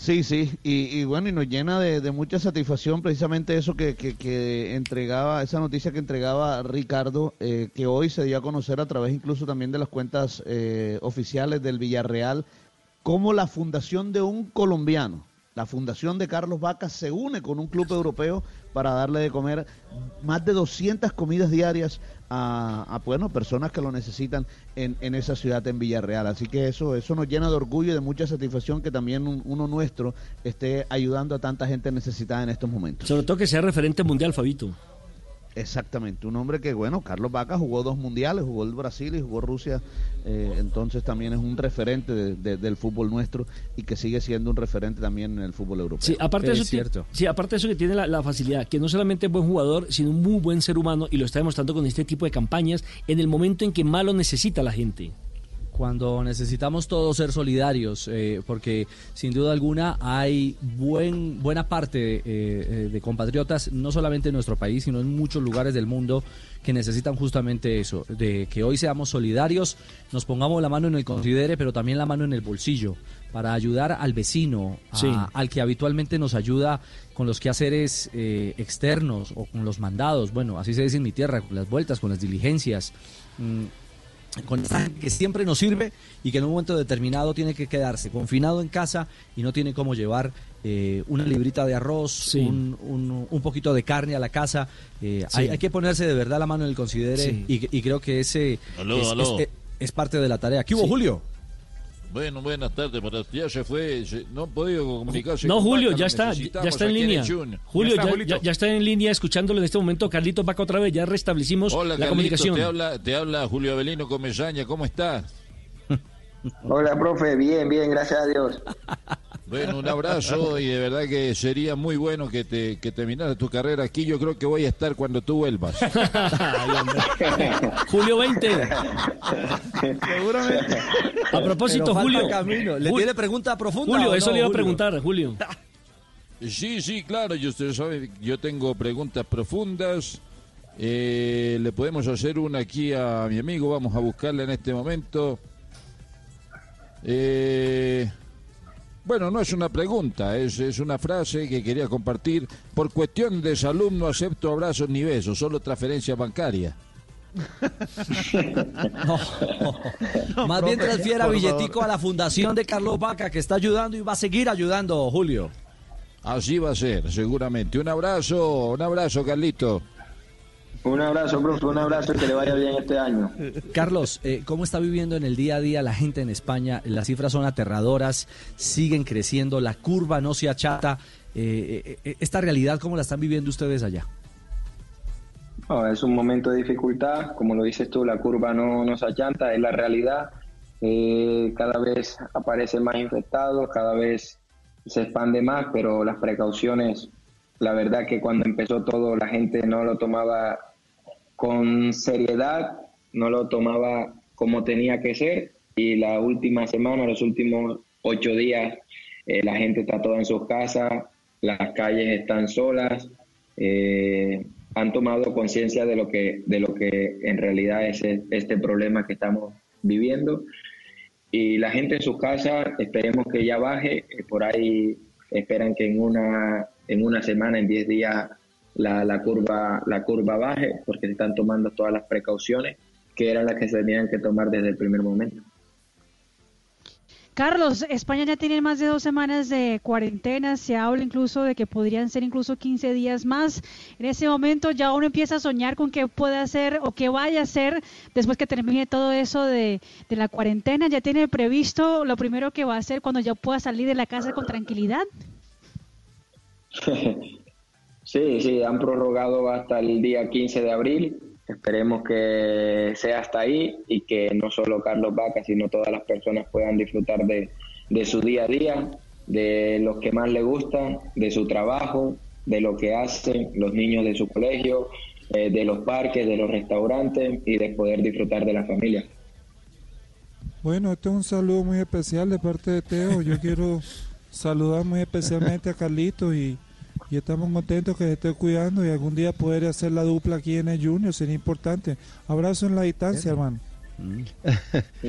Sí, sí, y, y bueno, y nos llena de, mucha satisfacción precisamente eso que, entregaba, esa noticia que entregaba Ricardo, eh, que hoy se dio a conocer a través incluso también de las cuentas eh, oficiales del Villarreal, cómo la fundación de un colombiano, la fundación de Carlos Vaca, se une con un club europeo para darle de comer más de 200 comidas diarias a, a, bueno, personas que lo necesitan en, en, esa ciudad, en Villarreal. Así que eso, eso nos llena de orgullo y de mucha satisfacción que también un, uno nuestro esté ayudando a tanta gente necesitada en estos momentos. Sobre todo que sea referente mundial, Fabito. Exactamente, un hombre que, bueno, Carlos Vaca jugó dos mundiales, jugó el Brasil y jugó Rusia, eh, entonces también es un referente de, de, del fútbol nuestro y que sigue siendo un referente también en el fútbol europeo. Sí, aparte, de eso, cierto. sí, aparte de eso que tiene la, la, facilidad, que no solamente es buen jugador, sino un muy buen ser humano y lo está demostrando con este tipo de campañas en el momento en que más lo necesita la gente cuando necesitamos todos ser solidarios, eh, porque sin duda alguna hay buen, buena parte eh, de compatriotas, no solamente en nuestro país, sino en muchos lugares del mundo, que necesitan justamente eso, de que hoy seamos solidarios, nos pongamos la mano en el considere, pero también la mano en el bolsillo, para ayudar al vecino, a, sí. al que habitualmente nos ayuda con los quehaceres eh, externos o con los mandados, bueno, así se dice en mi tierra, con las vueltas, con las diligencias. Mm, con que siempre nos sirve y que en un momento determinado tiene que quedarse confinado en casa y no tiene cómo llevar eh, una librita de arroz, un, un- un poquito de carne a la casa. Eh, Sí. hay, hay que ponerse de verdad la mano en el considere Sí. y, y creo que ese Aló, es, aló. es- es parte de la tarea. ¿Qué hubo, Sí. Julio? Bueno, buenas tardes, pero ya se fue, se- no han podido comunicarse. No, con Julio, Vaca, ya está, ya, está en línea. Julio, ya, ya- ya está en línea escuchándolo en este momento. Carlitos Vaca otra vez, ya restablecimos Hola, la Carlito, comunicación. te habla, te habla Julio Avelino Comesaña, ¿cómo estás? Hola, profe, bien, bien, gracias a Dios. Bueno, un abrazo y de verdad que sería muy bueno que te que terminaras tu carrera aquí. Yo creo que voy a estar cuando tú vuelvas. Julio 20. Seguramente. A propósito, Julio. camino. ¿Le Jul- tiene pregunta profunda Julio, eso no, le iba a preguntar, Julio. Sí, sí, claro, y usted sabe, yo tengo preguntas profundas. Eh, le podemos hacer una aquí a mi amigo, vamos a buscarla en este momento. Eh, bueno, no es una pregunta, es, es una frase que quería compartir. Por cuestión de salud no acepto abrazos ni besos, solo transferencia bancaria. Más bien transfiera billetico favor. a la fundación de Carlos Vaca que está ayudando y va a seguir ayudando, Julio. Así va a ser, seguramente. Un abrazo, un abrazo, Carlito. Un abrazo, profe, un abrazo y que le vaya bien este año. Carlos, eh, ¿cómo está viviendo en el día a día la gente en España? Las cifras son aterradoras, siguen creciendo, la curva no se achata. Eh, eh, esta realidad, ¿cómo la están viviendo ustedes allá? Es un momento de dificultad, como lo dices tú, la curva no nos achanta, es la realidad. Eh, cada vez aparecen más infectados, cada vez se expande más, pero las precauciones, la verdad que cuando empezó todo la gente no lo tomaba con seriedad, no lo tomaba como tenía que ser. Y la última semana, los últimos ocho días, eh, la gente está toda en sus casas, las calles están solas, eh, han tomado conciencia de lo que de lo que en realidad es e- este problema que estamos viviendo. Y la gente en sus casas esperemos que ya baje eh, por ahí esperan que en una en una semana en 10 días la, la curva la curva baje porque se están tomando todas las precauciones que eran las que se tenían que tomar desde el primer momento Carlos, España ya tiene más de dos semanas de cuarentena, se habla incluso de que podrían ser incluso 15 días más. En ese momento ya uno empieza a soñar con qué puede hacer o qué vaya a hacer después que termine todo eso de, de la cuarentena. ¿Ya tiene previsto lo primero que va a hacer cuando ya pueda salir de la casa con tranquilidad? Sí, sí, han prorrogado hasta el día 15 de abril. Esperemos que sea hasta ahí y que no solo Carlos Vaca, sino todas las personas puedan disfrutar de, de su día a día, de lo que más le gusta, de su trabajo, de lo que hacen los niños de su colegio, eh, de los parques, de los restaurantes y de poder disfrutar de la familia. Bueno, este es un saludo muy especial de parte de Teo. Yo quiero saludar muy especialmente a Carlito y, y estamos contentos que se esté cuidando y algún día poder hacer la dupla aquí en el Junior sería importante. Abrazo en la distancia, hermano. Un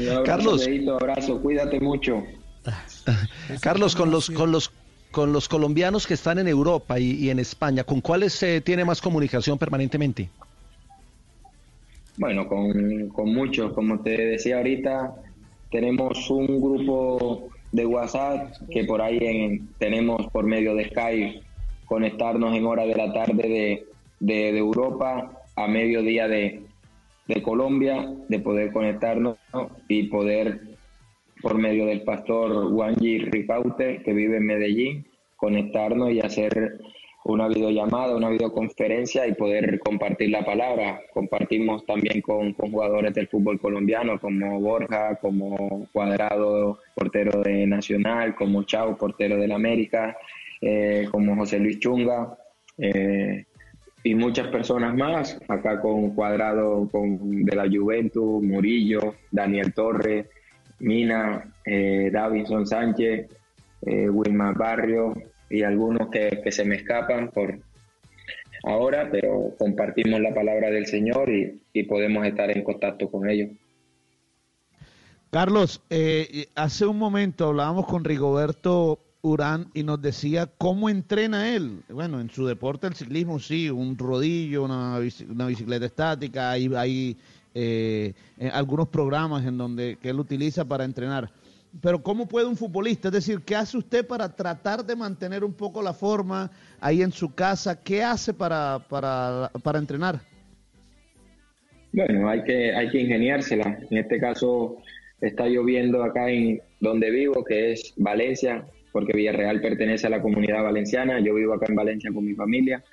abrazo, Carlos. Abrazo, cuídate mucho. Carlos, con los, con los, con los colombianos que están en Europa y, y en España, ¿con cuáles se tiene más comunicación permanentemente? Bueno, con, con muchos, como te decía ahorita, tenemos un grupo de WhatsApp que por ahí en- tenemos por medio de Skype conectarnos en hora de la tarde de, de- Europa a mediodía de, de Colombia, de poder conectarnos ¿no? y poder por medio del pastor Wanji Ricaute, que vive en Medellín, conectarnos y hacer una videollamada, una videoconferencia y poder compartir la palabra. Compartimos también con, con jugadores del fútbol colombiano como Borja, como Cuadrado, portero de Nacional, como Chao, portero del América, eh, como José Luis Chunga. eh, y muchas personas más, acá con Cuadrado con, de la Juventus, Murillo, Daniel Torres, Mina, eh, Davinson Sánchez, eh, Wilmar Barrio y algunos que, se me escapan por ahora, pero compartimos la palabra del Señor y, podemos estar en contacto con ellos. Carlos, eh, hace un momento hablábamos con Rigoberto Urán y nos decía cómo entrena él. Bueno, en su deporte, el ciclismo, sí, un rodillo, una, una bicicleta estática, hay, hay eh, en algunos programas en donde que él utiliza para entrenar. Pero ¿cómo puede un futbolista? Es decir, ¿qué hace usted para tratar de mantener un poco la forma ahí en su casa? ¿Qué hace para, para, para entrenar? Bueno, hay que, hay que ingeniársela. En este caso está lloviendo acá en donde vivo, que es Valencia, porque Villarreal pertenece a la comunidad valenciana. Yo vivo acá en Valencia con mi familia.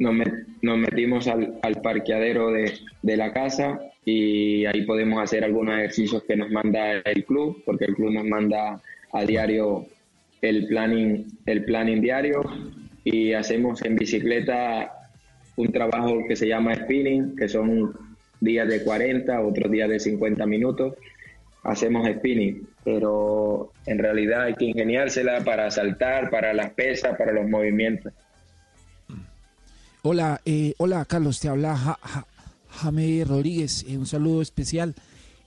Nos, met- nos metimos al, parqueadero de, de la casa y ahí podemos hacer algunos ejercicios que nos manda el club, porque el club nos manda a diario el planning, el planning diario y hacemos en bicicleta un trabajo que se llama spinning, que son días de 40, otros días de 50 minutos. Hacemos spinning, pero en realidad hay que ingeniársela para saltar, para las pesas, para los movimientos. Hola, eh, hola Carlos, te habla Ja- Ja- Jaime Rodríguez, eh, un saludo especial.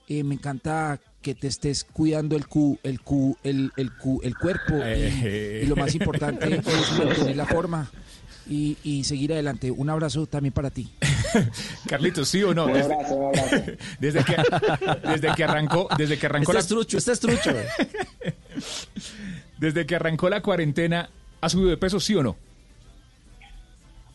Eh, me encanta que te estés cuidando el cu, el cu, el, el cu, el cuerpo y, y lo más importante es mantener la forma y, y seguir adelante. Un abrazo también para ti. Carlitos, ¿sí o no? Un Desde, abrazo, un abrazo. desde que, desde que arrancó, desde que arrancó Este la es trucho, este es trucho. desde que arrancó la cuarentena, ¿ha subido de peso, sí o no?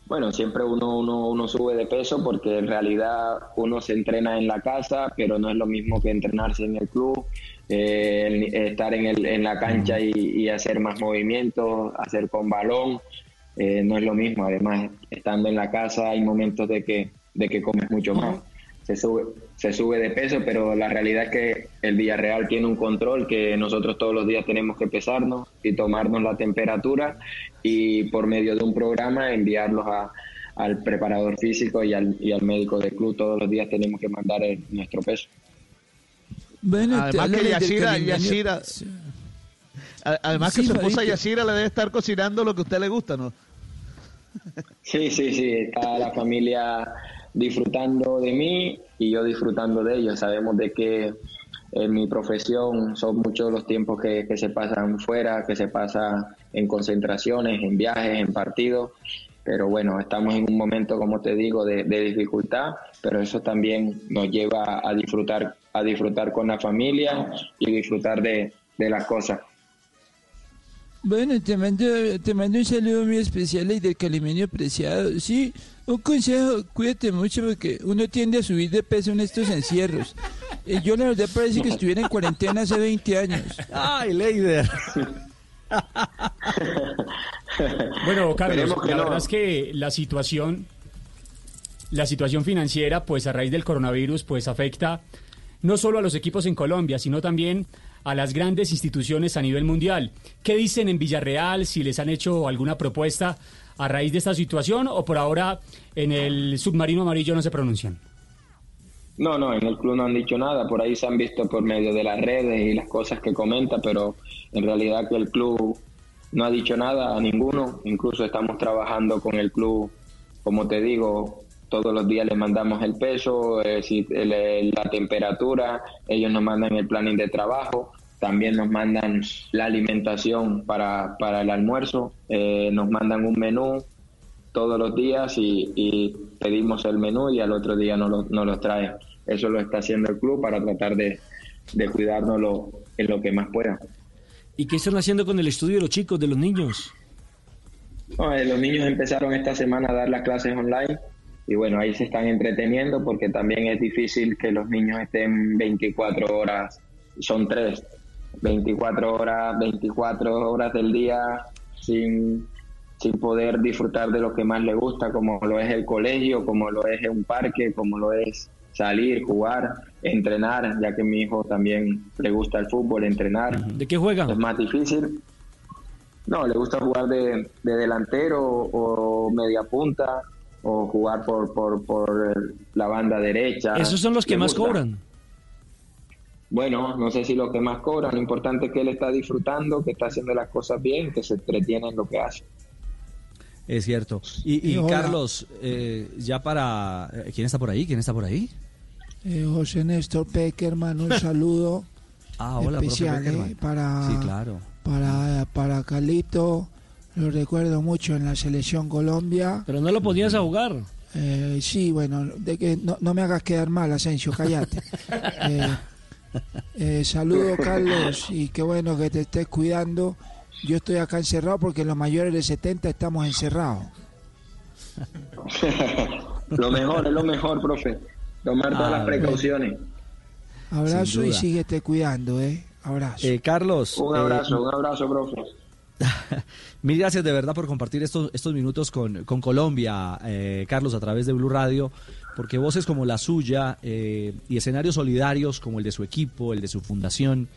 Bueno, siempre uno, uno, uno sube de peso porque en realidad uno se entrena en la casa, pero no es lo mismo que entrenarse en el club, eh, estar en, el, en la cancha y, y hacer más movimientos, hacer con balón, eh, no es lo mismo. Además, estando en la casa hay momentos de que, de que comes mucho más. Se sube, se sube de peso, pero la realidad es que el Villarreal tiene un control que nosotros todos los días tenemos que pesarnos y tomarnos la temperatura y por medio de un programa enviarlos a- al preparador físico y al, y al médico del club. Todos los días tenemos que mandar el- nuestro peso. Bueno, Además que Yashira, Yashira, además que su esposa. Yashira le debe estar cocinando lo que a usted le gusta, ¿no? Sí, sí, sí, está la familia disfrutando de mí y yo disfrutando de ellos. Sabemos de que en mi profesión son muchos los tiempos que, que se pasan fuera, que se pasa en concentraciones, en viajes, en partidos. Pero bueno, estamos en un momento, como te digo, de, de dificultad, pero eso también nos lleva a disfrutar, a disfrutar con la familia y disfrutar de, de las cosas. Bueno, te mando, te mando un saludo muy especial y del calimenio preciado. Sí, un consejo, cuídate mucho porque uno tiende a subir de peso en estos encierros. Eh, yo la verdad parece que estuviera en cuarentena hace 20 años. Ay, Leider. Bueno, Carlos, la no. verdad es que la situación, la situación financiera, pues a raíz del coronavirus, pues afecta no solo a los equipos en Colombia, sino también a las grandes instituciones a nivel mundial. ¿Qué dicen en Villarreal? Si les han hecho alguna propuesta a raíz de esta situación o por ahora en el submarino amarillo no se pronuncian. No, no, en el club no han dicho nada, por ahí se han visto por medio de las redes y las cosas que comenta, pero en realidad que el club no ha dicho nada a ninguno, incluso estamos trabajando con el club, como te digo, todos los días les mandamos el peso, eh, si- el- el- la temperatura, ellos nos mandan el planning de trabajo, también nos mandan la alimentación para, para el almuerzo, eh, nos mandan un menú todos los días y, y pedimos el menú y al otro día nos lo, nos lo traen. Eso lo está haciendo el club para tratar de, de cuidarnos lo, en lo que más pueda. ¿Y qué están haciendo con el estudio de los chicos, de los niños? No, eh, los niños empezaron esta semana a dar las clases online y bueno, ahí se están entreteniendo porque también es difícil que los niños estén 24 horas, son tres, 24 horas, 24 horas del día sin, sin poder disfrutar de lo que más les gusta, como lo es el colegio, como lo es un parque, como lo es salir, jugar, entrenar, ya que a mi hijo también le gusta el fútbol, entrenar. ¿De qué juega? Es más difícil. No, le gusta jugar de, de delantero o media punta o jugar por, por, por la banda derecha. Esos son los que más gusta. cobran. Bueno, no sé si lo que más cobran. Lo importante es que él está disfrutando, que está haciendo las cosas bien, que se entretiene en lo que hace. Es cierto. Y, y Y hola. Carlos, eh, ya para... eh, ¿Quién está por ahí? ¿Quién está por ahí? Eh, José Néstor Peckerman, un saludo Ah, hola, especial eh, para, Sí, claro. para, para Carlito. Lo recuerdo mucho en la selección Colombia. Pero no lo ponías a jugar. Eh, sí, bueno, de que no, no me hagas quedar mal, Asensio, cállate. Eh, eh, saludo, Carlos, y qué bueno que te estés cuidando. Yo estoy acá encerrado porque los mayores de 70 estamos encerrados. lo mejor, es lo mejor, profe. Tomar todas Ah, las precauciones. Abrazo y síguete cuidando, ¿eh? Abrazo. Eh, Carlos. Un eh, abrazo, un abrazo, profe. Mil gracias de verdad por compartir estos, minutos con, Colombia, eh, Carlos, a través de Blue Radio, porque voces como la suya eh, y escenarios solidarios como el de su equipo, el de su fundación,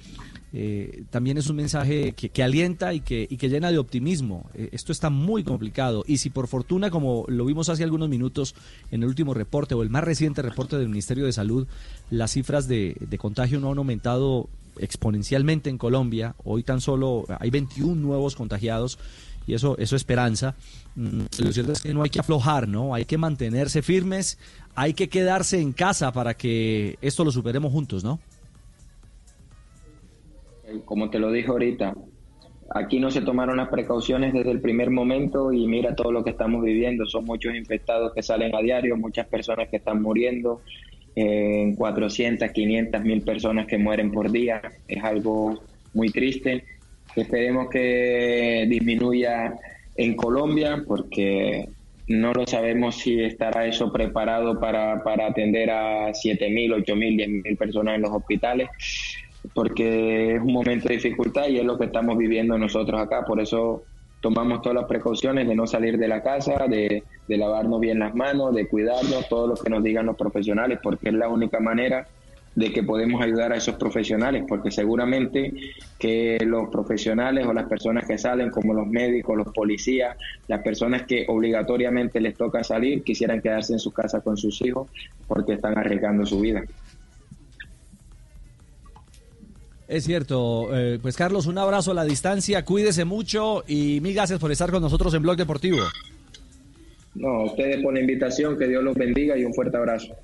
eh, también es un mensaje que, alienta y que, y que llena de optimismo. Eh, esto está muy complicado y si por fortuna, como lo vimos hace algunos minutos en el último reporte o el más reciente reporte del Ministerio de Salud, las cifras de contagio no han aumentado exponencialmente en Colombia. Hoy tan solo hay 21 nuevos contagiados y eso eso esperanza. Mm, Lo cierto es que no hay que aflojar, ¿no? Hay que mantenerse firmes, hay que quedarse en casa para que esto lo superemos juntos, ¿no? Como te lo dije ahorita, aquí no se tomaron las precauciones desde el primer momento y mira todo lo que estamos viviendo. Son muchos infectados que salen a diario, muchas personas que están muriendo, eh, 400, 500 mil personas que mueren por día. Es algo muy triste. Esperemos que disminuya en Colombia porque no lo sabemos si estará eso preparado para, para atender a 7 mil, 8 mil, 10 mil personas en los hospitales porque es un momento de dificultad y es lo que estamos viviendo nosotros acá. Por eso tomamos todas las precauciones de no salir de la casa, de, lavarnos bien las manos, de cuidarnos, todo lo que nos digan los profesionales, porque es la única manera de que podemos ayudar a esos profesionales, porque seguramente que los profesionales o las personas que salen, como los médicos, los policías, las personas que obligatoriamente les toca salir, quisieran quedarse en su casa con sus hijos porque están arriesgando su vida. Es cierto. Eh, pues Carlos, un abrazo a la distancia, cuídese mucho y mil gracias por estar con nosotros en Blog Deportivo. No, ustedes por la invitación, que Dios los bendiga y un fuerte abrazo.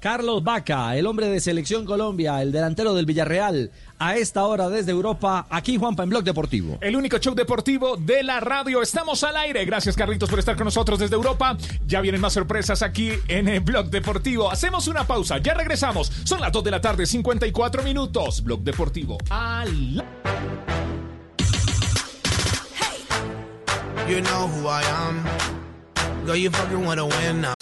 Carlos Vaca, el hombre de Selección Colombia, el delantero del Villarreal, a esta hora desde Europa, aquí Juanpa en Blog Deportivo. El único show deportivo de la radio. Estamos al aire. Gracias, Carlitos, por estar con nosotros desde Europa. Ya vienen más sorpresas aquí en el Blog Deportivo. Hacemos una pausa. Ya regresamos. Son las 2 de la tarde, 54 minutos. Blog Deportivo. Al... You know who I am. Girl, you fucking wanna win now.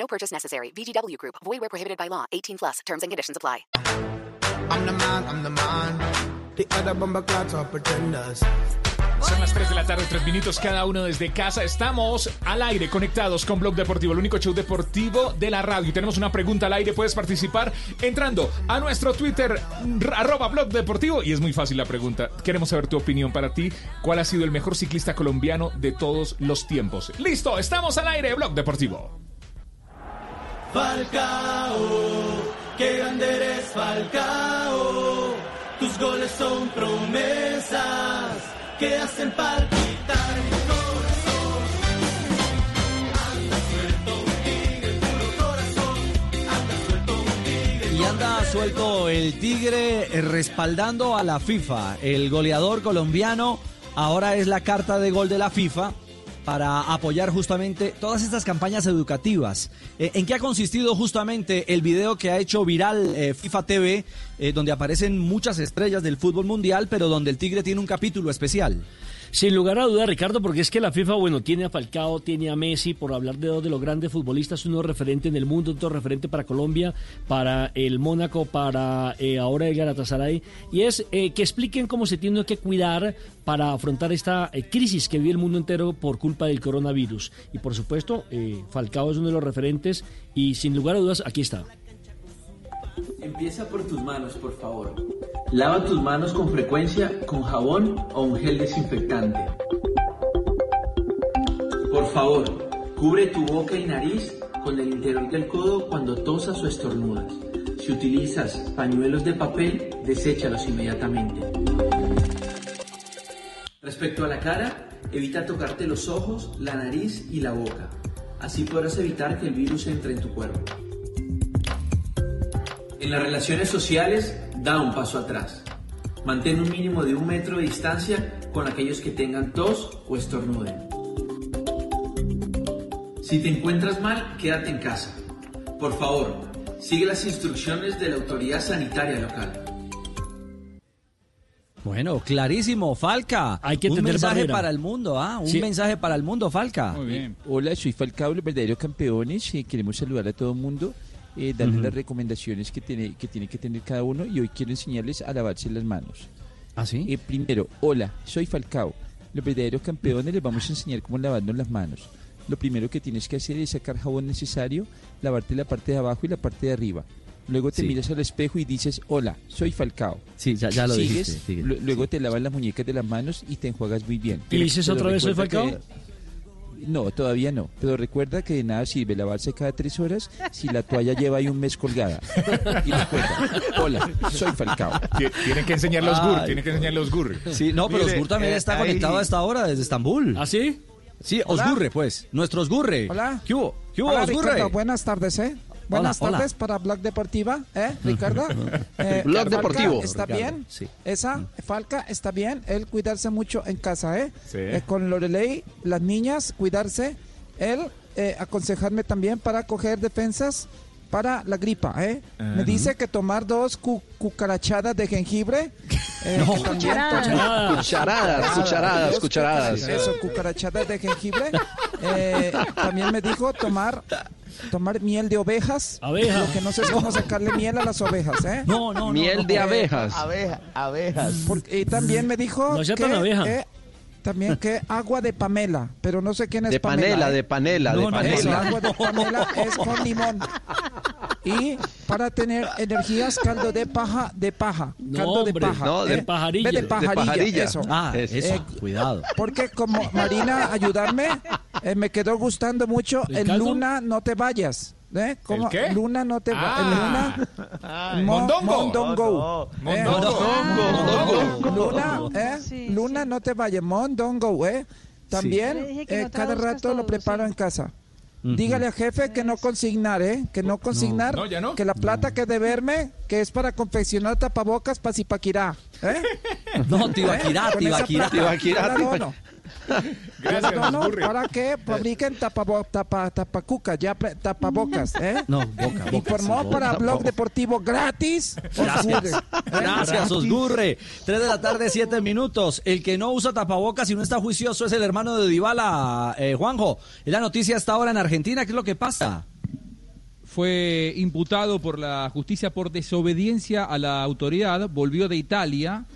No purchase necessary. VGW Group. Void where prohibited by law. 18 plus. Terms and conditions apply. I'm the man, I'm the man. The other bomber clots are pretenders. Son las 3 de la tarde, 3 minutos cada uno desde casa. Estamos al aire, conectados con Blog Deportivo, el único show deportivo de la radio. Y tenemos una pregunta al aire, puedes participar entrando a nuestro Twitter, arroba Blog Deportivo. Y es muy fácil la pregunta. Queremos saber tu opinión para ti. ¿Cuál ha sido el mejor ciclista colombiano de todos los tiempos? Listo, estamos al aire, Blog Deportivo. Falcao, qué grande eres Falcao. Tus goles son promesas que hacen palpitar mi corazón. Anda suelto un tigre, puro corazón. Anda suelto un tigre. Y anda suelto el Tigre eh, respaldando a la FIFA. El goleador colombiano ahora es la carta de gol de la FIFA para apoyar justamente todas estas campañas educativas. Eh, ¿En qué ha consistido justamente el video que ha hecho viral eh, FIFA TV, eh, donde aparecen muchas estrellas del fútbol mundial, pero donde el Tigre tiene un capítulo especial? Sin lugar a duda, Ricardo, porque es que la FIFA, bueno, tiene a Falcao, tiene a Messi, por hablar de dos de los grandes futbolistas, uno referente en el mundo, otro referente para Colombia, para el Mónaco, para eh, ahora el Galatasaray, y es eh, que expliquen cómo se tiene que cuidar para afrontar esta eh, crisis que vive el mundo entero por culpa del coronavirus. Y por supuesto, eh, Falcao es uno de los referentes y sin lugar a dudas, aquí está. Empieza por tus manos, por favor. Lava tus manos con frecuencia con jabón o un gel desinfectante. Por favor, cubre tu boca y nariz con el interior del codo cuando tosas o estornudas. Si utilizas pañuelos de papel, deséchalos inmediatamente. Respecto a la cara, evita tocarte los ojos, la nariz y la boca. Así podrás evitar que el virus entre en tu cuerpo. En las relaciones sociales, da un paso atrás. Mantén un mínimo de un metro de distancia con aquellos que tengan tos o estornuden. Si te encuentras mal, quédate en casa. Por favor, sigue las instrucciones de la autoridad sanitaria local. Bueno, clarísimo, Falca. Hay que un tener mensaje barrera. para el mundo, ¿ah? Un Sí. mensaje para el mundo, Falca. Hola, soy Falcao, los verdaderos campeones. queremos saludar a todo el mundo, eh, darles Ujú. las recomendaciones que tiene, que tiene que tener cada uno y hoy quiero enseñarles a lavarse las manos. ¿Ah, sí? primero, hola, soy Falcao. Los verdaderos campeones les vamos a enseñar cómo lavarnos las manos. Lo primero que tienes que hacer es sacar jabón necesario, lavarte la parte de abajo y la parte de arriba. Luego te Sí. miras al espejo y dices, hola, soy Falcao. Sí, ya, ya lo Sigues, dijiste. sigue. lu- luego te lavas las muñecas de las manos y te enjuagas muy bien. ¿Y dices Pero otra vez, soy Falcao? que- No, todavía no. Pero recuerda que de nada sirve lavarse cada tres horas si la toalla lleva ahí un mes colgada. Y recuerda, hola, soy Falcao. Tie- Tienen que enseñar los gur, tienen que enseñar los gur. Sí, no, pero Mire, Osgur también eh, está ahí- conectado a esta hora desde Estambul. ¿Ah, sí? Sí, Hola. Osgurre, pues. Nuestro Osgurre. Hola. ¿Qué hubo? ¿Qué hubo, Hola, Osgurre? Ricardo, buenas tardes, ¿eh? Buenas hola. tardes para Blog Deportiva, ¿eh, Ricardo? Eh, Blog Falca Deportivo. ¿Está Ricardo, bien? sí. Esa, Falca, está bien. Él cuidarse mucho en casa, ¿eh? Sí. Eh, con Lorelei, las niñas, cuidarse. Él eh, aconsejarme también para coger defensas para la gripa, ¿eh? Me dice que tomar dos cu- cucarachadas de jengibre. eh, No. también Cucharadas. Cucharadas, cucharadas, cucharadas. Eso, cucarachadas de jengibre. Eh, también me dijo tomar tomar miel de ovejas. Abeja. Lo que no sé es cómo sacarle miel a las ovejas, ¿eh? No, no, no. Miel no. de abejas. Abeja, abejas. Porque- y también me dijo No sea que, tan abeja. eh, también que agua de Pamela, pero no sé quién es De Pamela. panela, ¿eh? de panela, de panela. agua de panela es con limón. Y para tener energías, caldo de paja, de paja. No, caldo de hombre, paja. no, de ¿eh? pajarilla. De De pajarilla, eso. Ah, Es- eso. eh, Cuidado. Porque como Marina ayudarme, eh, me quedó gustando mucho ¿El? Luna no te vayas. ¿Eh? ¿Cómo? ¿El qué? Luna no te. Ah. Luna. Mo- Mondongo. Mondongo. No, ¿eh? Mondongo. Luna, ¿eh? Sí, Luna sí. no te vayas. Mondongo, ¿eh? También eh, no cada rato lo todo, preparo sí. en casa. Dígale al jefe que no consignar, ¿eh? Que no consignar. No, ya no. Que la plata que deberme, que es para confeccionar tapabocas para Zipaquirá. ¿Eh? No, Tibaquirá, esa Tibaquirá. Tibaquirá, Tibaquirá. Gracias, No, no, Osgurre. para que fabriquen tapabo- tapa, tapacucas, ya tapabocas, ¿eh? No, boca, boca. Informó sí, para boca. Blog Deportivo gratis. ¿eh? Gracias, Osgurre. Tres de la tarde, siete minutos. El que no usa tapabocas y no está juicioso es el hermano de Dybala, eh, Juanjo. Es la noticia hasta ahora en Argentina. ¿Qué es lo que pasa? fue imputado por la justicia por desobediencia a la autoridad, volvió de Italia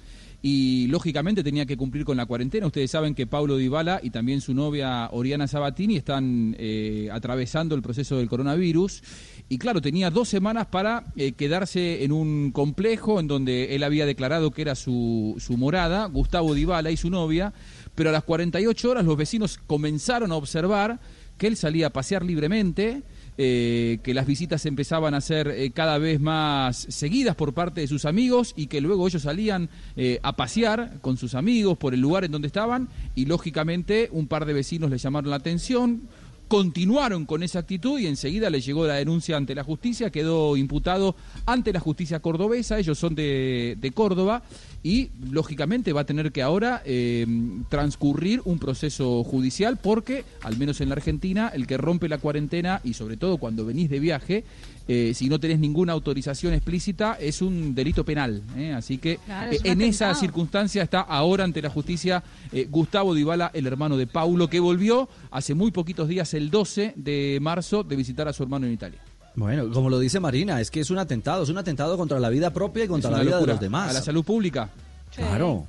y lógicamente tenía que cumplir con la cuarentena. Ustedes saben que Paulo Dybala y también su novia Oriana Sabatini están eh, atravesando el proceso del coronavirus y claro, tenía dos semanas para eh, quedarse en un complejo en donde él había declarado que era su, su morada, Gustavo Dybala y su novia, pero a las 48 horas los vecinos comenzaron a observar que él salía a pasear libremente, eh, que las visitas empezaban a ser eh, cada vez más seguidas por parte de sus amigos y que luego ellos salían eh, a pasear con sus amigos por el lugar en donde estaban y lógicamente un par de vecinos les llamaron la atención, continuaron con esa actitud y enseguida le llegó la denuncia ante la justicia, quedó imputado ante la justicia cordobesa, ellos son de, de Córdoba y lógicamente va a tener que ahora eh, transcurrir un proceso judicial porque, al menos en la Argentina, el que rompe la cuarentena y sobre todo cuando venís de viaje, eh, si no tenés ninguna autorización explícita, es un delito penal. ¿eh? Así que Claro, eh, es en esa circunstancia está ahora ante la justicia Gustavo Dybala, el hermano de Paulo, que volvió hace muy poquitos días, el 12 de marzo, de visitar a su hermano en Italia. Bueno, como lo dice Marina, es que es un atentado, es un atentado contra la vida propia y contra la vida de los demás. A la salud pública. Claro,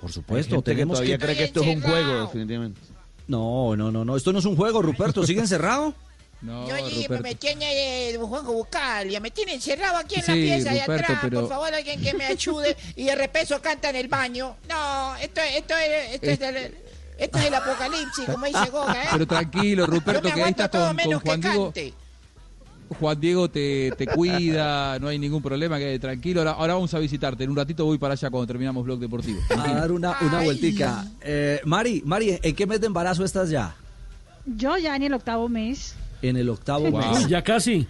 por supuesto. Que tenemos todavía que... cree que esto es un juego, definitivamente. No, no, no, no, esto no es un juego, Ruperto, ¿sigue encerrado? No, Yo sí, me, me tiene eh, Juanjo Bucalia, me tiene encerrado aquí en Sí, la pieza de atrás. pero- Por favor, alguien que me ayude. Y de repeso canta en el baño. No, esto, esto, es, esto, es, del- esto es el apocalipsis, como dice Goga, ¿eh? Pero tranquilo, Ruperto, que ahí todo con, menos con Juan que Diego. cante. Juan Diego te, te cuida, no hay ningún problema, que tranquilo. Ahora, ahora vamos a visitarte. En un ratito voy para allá cuando terminamos Blog Deportivo. A dar una, una vueltica. Eh, Mari, Mari, ¿en qué mes de embarazo estás ya? Yo ya en el octavo mes. En el octavo Wow. mes. Ya casi.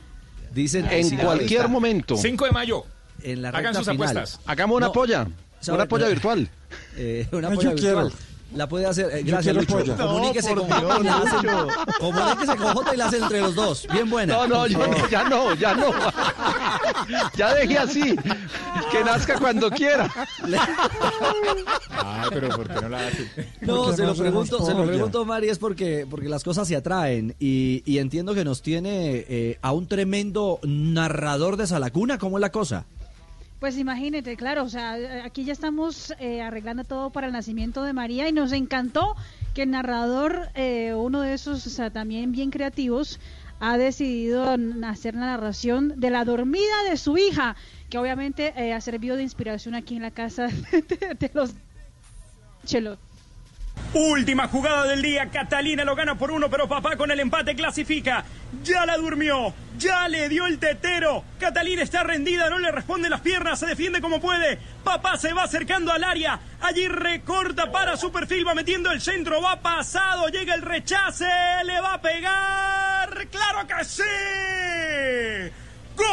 Dicen En sí, cualquier está. momento. 5 de mayo. En la Hagan recta sus final. apuestas. Hagamos una No, polla. ¿sabe? Una polla virtual. Eh, una Ay, polla yo virtual. quiero. La puede hacer. eh, gracias, Lucho. polla. Comuníquese No, con por Jota y la Dios, hacen. Lucho. Comuníquese con Jota y la hacen entre los dos. Bien buena. No, no, ya, ya no, ya no. Ya deje así. Que nazca cuando quiera. Ah, pero ¿por qué no la hace? No, ¿Por qué se no lo pregunto, se lo pregunto, Mari, es porque, porque las cosas se atraen y, y entiendo que nos tiene eh, a un tremendo narrador de esa lacuna. ¿Cómo es la cosa? Pues imagínate, claro, o sea, aquí ya estamos eh, arreglando todo para el nacimiento de María y nos encantó que el narrador, eh, uno de esos, o sea, también bien creativos, ha decidido hacer la narración de la dormida de su hija, que obviamente eh, ha servido de inspiración aquí en la casa de, de los Chelo. Última jugada del día, Catalina lo gana por uno, pero papá con el empate clasifica. Ya la durmió, ya le dio el tetero. Catalina está rendida, no le responde las piernas, se defiende como puede. Papá se va acercando al área, allí recorta para su perfil, va metiendo el centro, va pasado, llega el rechace, le va a pegar. ¡Claro que sí! ¡Gol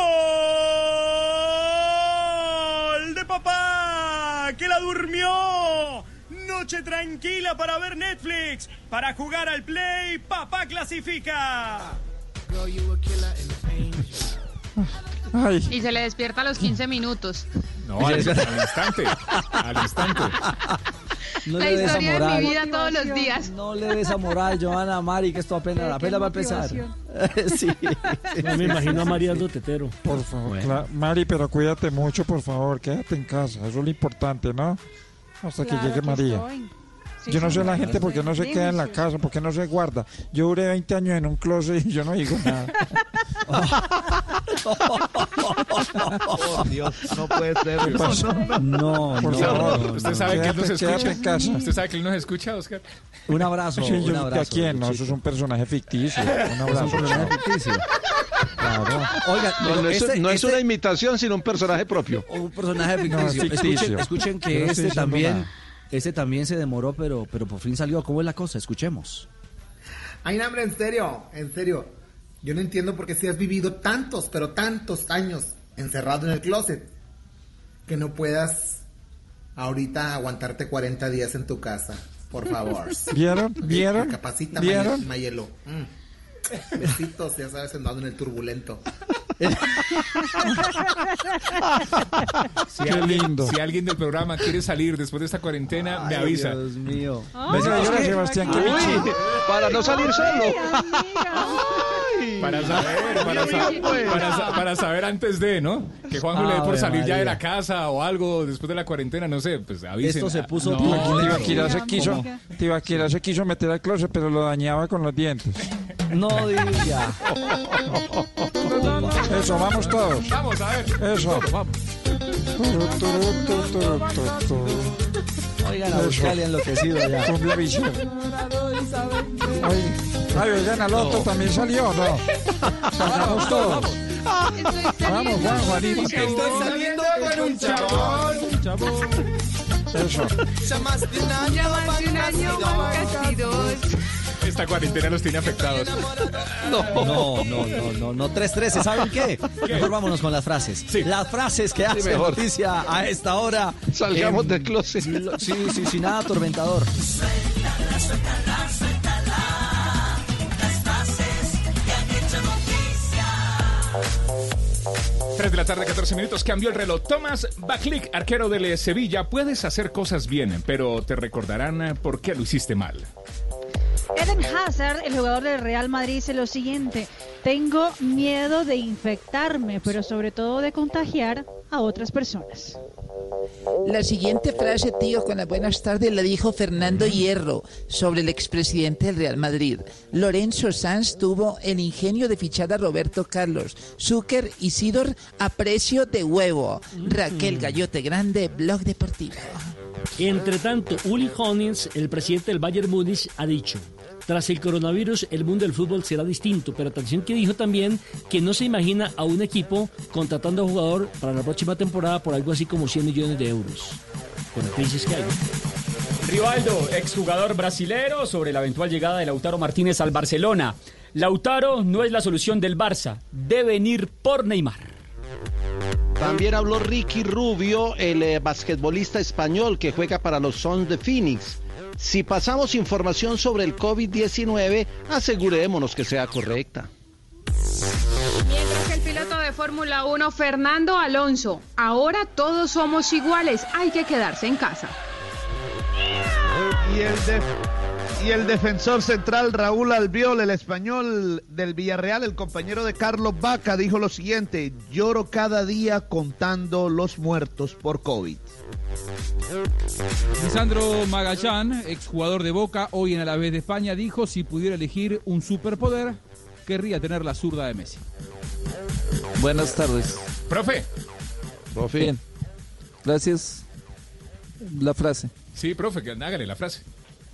de papá! ¡Que la durmió! Noche tranquila para ver Netflix, para jugar al Play, papá clasifica. Y se le despierta a los 15 minutos. No, al, al instante. Al instante. No La le historia de moral. mi vida todos los días. No le des a moral, Joana, Mari, que esto apenas, apenas va a empezar. sí. No me imagino a María dando tetero. Por favor, Bueno. Mari, pero cuídate mucho, por favor, quédate en casa, eso es lo importante, ¿no? Hasta que Claro llegue que María. estoy. Sí, yo no sé la gente por qué no se queda en la casa, por qué no se guarda. Yo duré 20 años en un closet y yo no digo nada. Por Dios, no puede ser. ¿Qué pasó? No, Por no, favor, no, ¿Usted no. sabe que él nos escucha? en casa. ¿Usted sabe que él nos escucha, Oscar? Un abrazo, Sí, un yo, abrazo. ¿A quién? No, eso es un personaje ficticio. Un Es un abrazo. personaje ficticio. Claro. Oiga, No, es, este- no es una imitación, sino un personaje propio. un personaje ficticio. No, es ficticio. Escuchen, que este también, nada. este también se demoró, pero, pero por fin salió. ¿Cómo es la cosa? Escuchemos. Ay, no, hombre, en serio, en serio. Yo no entiendo por qué si has vivido tantos, pero tantos años encerrado en el closet, que no puedas ahorita aguantarte 40 días en tu casa. Por favor. ¿Vieron? ¿Vieron? Capacita, ¿Vieron? May- Mayelo. Mm. Besitos, ya sabes, andando en el turbulento. Si Qué alguien, lindo. Si alguien del programa quiere salir después de esta cuarentena, me avisa. Dios mío. Venga, llora Sebastián Uy, Kevichi. para no salir solo. Para saber, para, sa- para sa- para saber antes de, ¿no? Que Juanjo le dé por Ave salir ya de María. la casa o algo después de la cuarentena, no sé, pues avisen. Esto se puso No. Tibaquira se quiso, Tibaquira se quiso meter al closet, pero lo dañaba con los dientes. No diga. Eso, vamos todos. Vamos a ver. Eso. Vamos. Oigan, a Eso. buscarle enloquecido ya. Cumbia visión. Ay, ay, oigan, al otro también salió, ¿no? Salgamos todos. Vamos, Juan, Juanito. Estoy saliendo con un chabón. Eso. Ya más de un año, Ya más de un año van casi dos. Esta cuarentena los tiene afectados. No, no, no, no, no, no, 313, ¿saben qué? Mejor vámonos con las frases. Las frases que hacen mejor. noticia a esta hora. Salgamos en del closet. Sí, sí, sí, nada atormentador. Tres de la tarde, 14 minutos, cambió el reloj. Tomás Baclick, arquero del Sevilla, puedes hacer cosas bien, pero te recordarán eh, por qué lo hiciste mal. Eden Hazard, el jugador del Real Madrid, dice lo siguiente: Tengo miedo de infectarme, pero sobre todo de contagiar a otras personas. La siguiente frase, tío, con las buenas tardes, la dijo Fernando Hierro sobre el expresidente del Real Madrid. Lorenzo Sanz tuvo el ingenio de fichar a Roberto Carlos. Zucker y Sidor a precio de huevo. Raquel Gallote Grande, Blog Deportivo. Entre tanto, Uli Honings, el presidente del Bayern Múnich, ha dicho: tras el coronavirus el mundo del fútbol será distinto, pero atención que dijo también que no se imagina a un equipo contratando a un jugador para la próxima temporada por algo así como 100 millones de euros. Con la crisis que hay. Rivaldo, exjugador brasilero, sobre la eventual llegada de Lautaro Martínez al Barcelona. Lautaro no es la solución del Barça, debe venir por Neymar. También habló Ricky Rubio, el eh, basquetbolista español que juega para los Suns de Phoenix. Si pasamos información sobre el COVID-19, asegurémonos que sea correcta. Mientras que el piloto de Fórmula 1, Fernando Alonso, ahora todos somos iguales, hay que quedarse en casa. Y el, def- y el defensor central Raúl Albiol, el español del Villarreal, el compañero de Carlos Vaca, dijo lo siguiente, lloro cada día contando los muertos por COVID. Lisandro Magallán, exjugador de Boca, hoy en a la vez de España, dijo si pudiera elegir un superpoder, querría tener la zurda de Messi. Buenas tardes. Profe. Bien. Gracias. La frase. Sí, profe, que hágale la frase.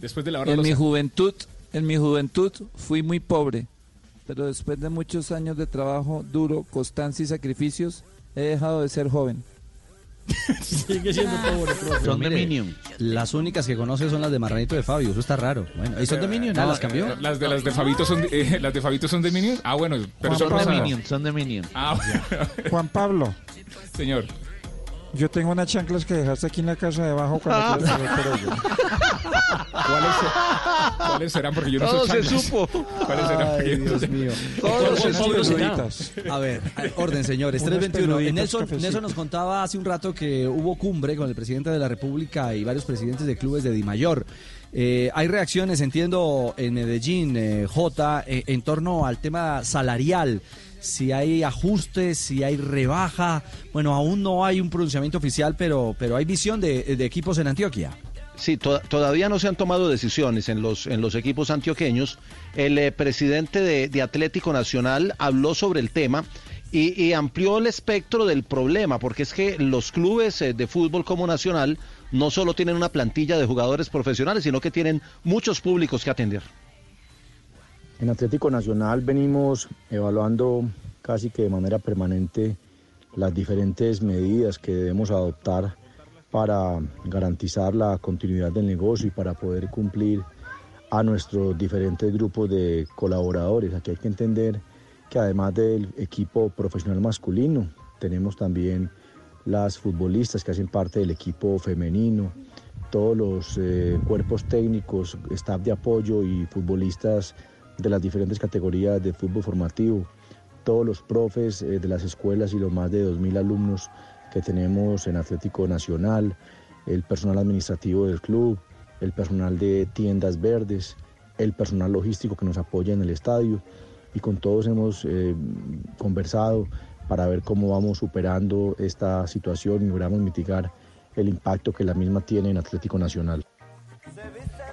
Después de la hora En mi juventud, en mi juventud fui muy pobre, pero después de muchos años de trabajo duro, constancia y sacrificios, he dejado de ser joven. Sigue siendo pobre, profe. Pero mire, Las únicas que conoce son las de Marranito de Fabio, eso está raro. Bueno, ¿y son de Minion? No, ¿Ah, las cambió? eh, Las de las de Fabito son de, eh, las de Fabito son de Minions. Ah, bueno, pero son son de. Minion, son de Minion. Ah, Juan Pablo. Señor. Yo tengo unas chanclas que dejaste aquí en la casa debajo cuando quieras saber por ello. ¿Cuáles, ¿Cuáles serán? Porque yo no Todo soy se supo. ¿Cuáles serán? Ay, Dios sé. mío. Pablo será. peluditas. A ver, orden, señores. Unas 321. peluditas, Nelson. Nelson nos contaba hace un rato que hubo cumbre con el presidente de la República y varios presidentes de clubes de Dimayor. Eh, hay reacciones, entiendo, en Medellín, eh, J, eh, en torno al tema salarial. Si hay ajustes, si hay rebaja. Bueno, aún no hay un pronunciamiento oficial, pero, pero hay visión de, equipos en Antioquia. Sí, to- todavía no se han tomado decisiones en los, en los equipos antioqueños. El eh, presidente de, Atlético Nacional habló sobre el tema y, y amplió el espectro del problema, porque es que los clubes eh, de fútbol como Nacional no solo tienen una plantilla de jugadores profesionales, sino que tienen muchos públicos que atender. En Atlético Nacional venimos evaluando casi que de manera permanente las diferentes medidas que debemos adoptar para garantizar la continuidad del negocio y para poder cumplir a nuestros diferentes grupos de colaboradores. Aquí hay que entender que además del equipo profesional masculino, tenemos también las futbolistas que hacen parte del equipo femenino, todos los eh, cuerpos técnicos, staff de apoyo y futbolistas de las diferentes categorías de fútbol formativo, todos los profes eh, de las escuelas y los más de 2.000 alumnos que tenemos en Atlético Nacional, el personal administrativo del club, el personal de tiendas verdes, el personal logístico que nos apoya en el estadio y con todos hemos eh, conversado para ver cómo vamos superando esta situación y logramos mitigar el impacto que la misma tiene en Atlético Nacional.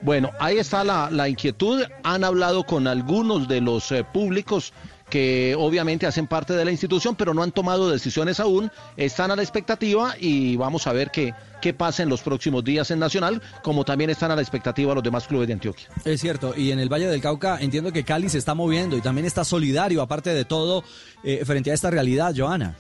Bueno, ahí está la, la inquietud. Han hablado con algunos de los eh, públicos que obviamente hacen parte de la institución, pero no han tomado decisiones aún. Están a la expectativa y vamos a ver qué, qué pasa en los próximos días en Nacional, como también están a la expectativa los demás clubes de Antioquia. Es cierto, y en el Valle del Cauca entiendo que Cali se está moviendo y también está solidario, aparte de todo, eh, frente a esta realidad, Joana.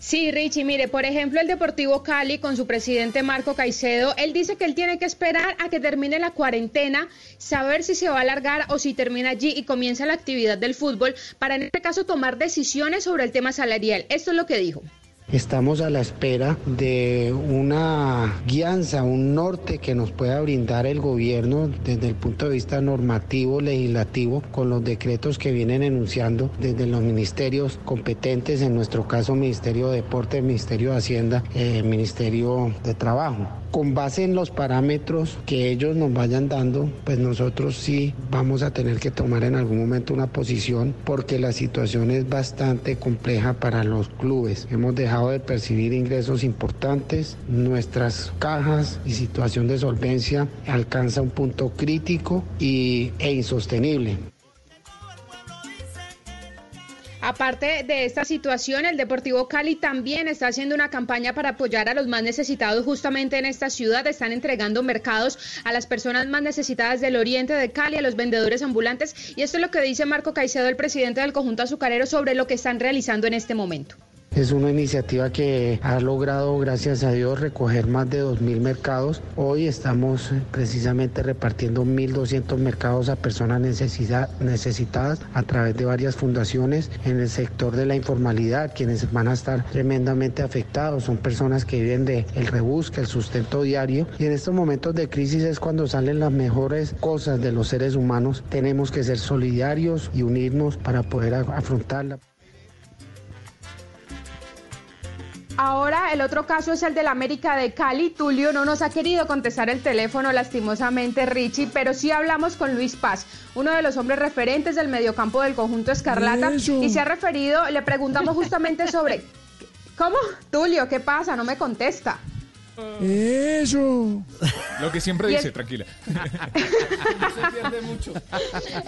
Sí, Richie, mire, por ejemplo, el Deportivo Cali con su presidente Marco Caicedo, él dice que él tiene que esperar a que termine la cuarentena, saber si se va a alargar o si termina allí y comienza la actividad del fútbol, para en este caso tomar decisiones sobre el tema salarial. Esto es lo que dijo. Estamos a la espera de una guianza, un norte que nos pueda brindar el gobierno desde el punto de vista normativo, legislativo, con los decretos que vienen enunciando desde los ministerios competentes, en nuestro caso Ministerio de Deporte, Ministerio de Hacienda, eh, Ministerio de Trabajo. Con base en los parámetros que ellos nos vayan dando, pues nosotros sí vamos a tener que tomar en algún momento una posición porque la situación es bastante compleja para los clubes. Hemos dejado de percibir ingresos importantes, nuestras cajas y situación de solvencia alcanza un punto crítico y, e insostenible. Aparte de esta situación, el Deportivo Cali también está haciendo una campaña para apoyar a los más necesitados justamente en esta ciudad. Están entregando mercados a las personas más necesitadas del oriente de Cali, a los vendedores ambulantes. Y esto es lo que dice Marco Caicedo, el presidente del conjunto azucarero, sobre lo que están realizando en este momento. Es una iniciativa que ha logrado, gracias a Dios, recoger más de 2.000 mercados. Hoy estamos eh, precisamente repartiendo 1.200 mercados a personas necesita- necesitadas a través de varias fundaciones en el sector de la informalidad, quienes van a estar tremendamente afectados. Son personas que viven de rebusque, el sustento diario. Y en estos momentos de crisis es cuando salen las mejores cosas de los seres humanos. Tenemos que ser solidarios y unirnos para poder afrontarla. Ahora el otro caso es el del América de Cali. Tulio no nos ha querido contestar el teléfono lastimosamente Richie, pero sí hablamos con Luis Paz, uno de los hombres referentes del mediocampo del conjunto Escarlata, Eso. y se ha referido, le preguntamos justamente sobre... ¿Cómo? Tulio, ¿qué pasa? No me contesta. Eso. Lo que siempre dice, es- tranquila.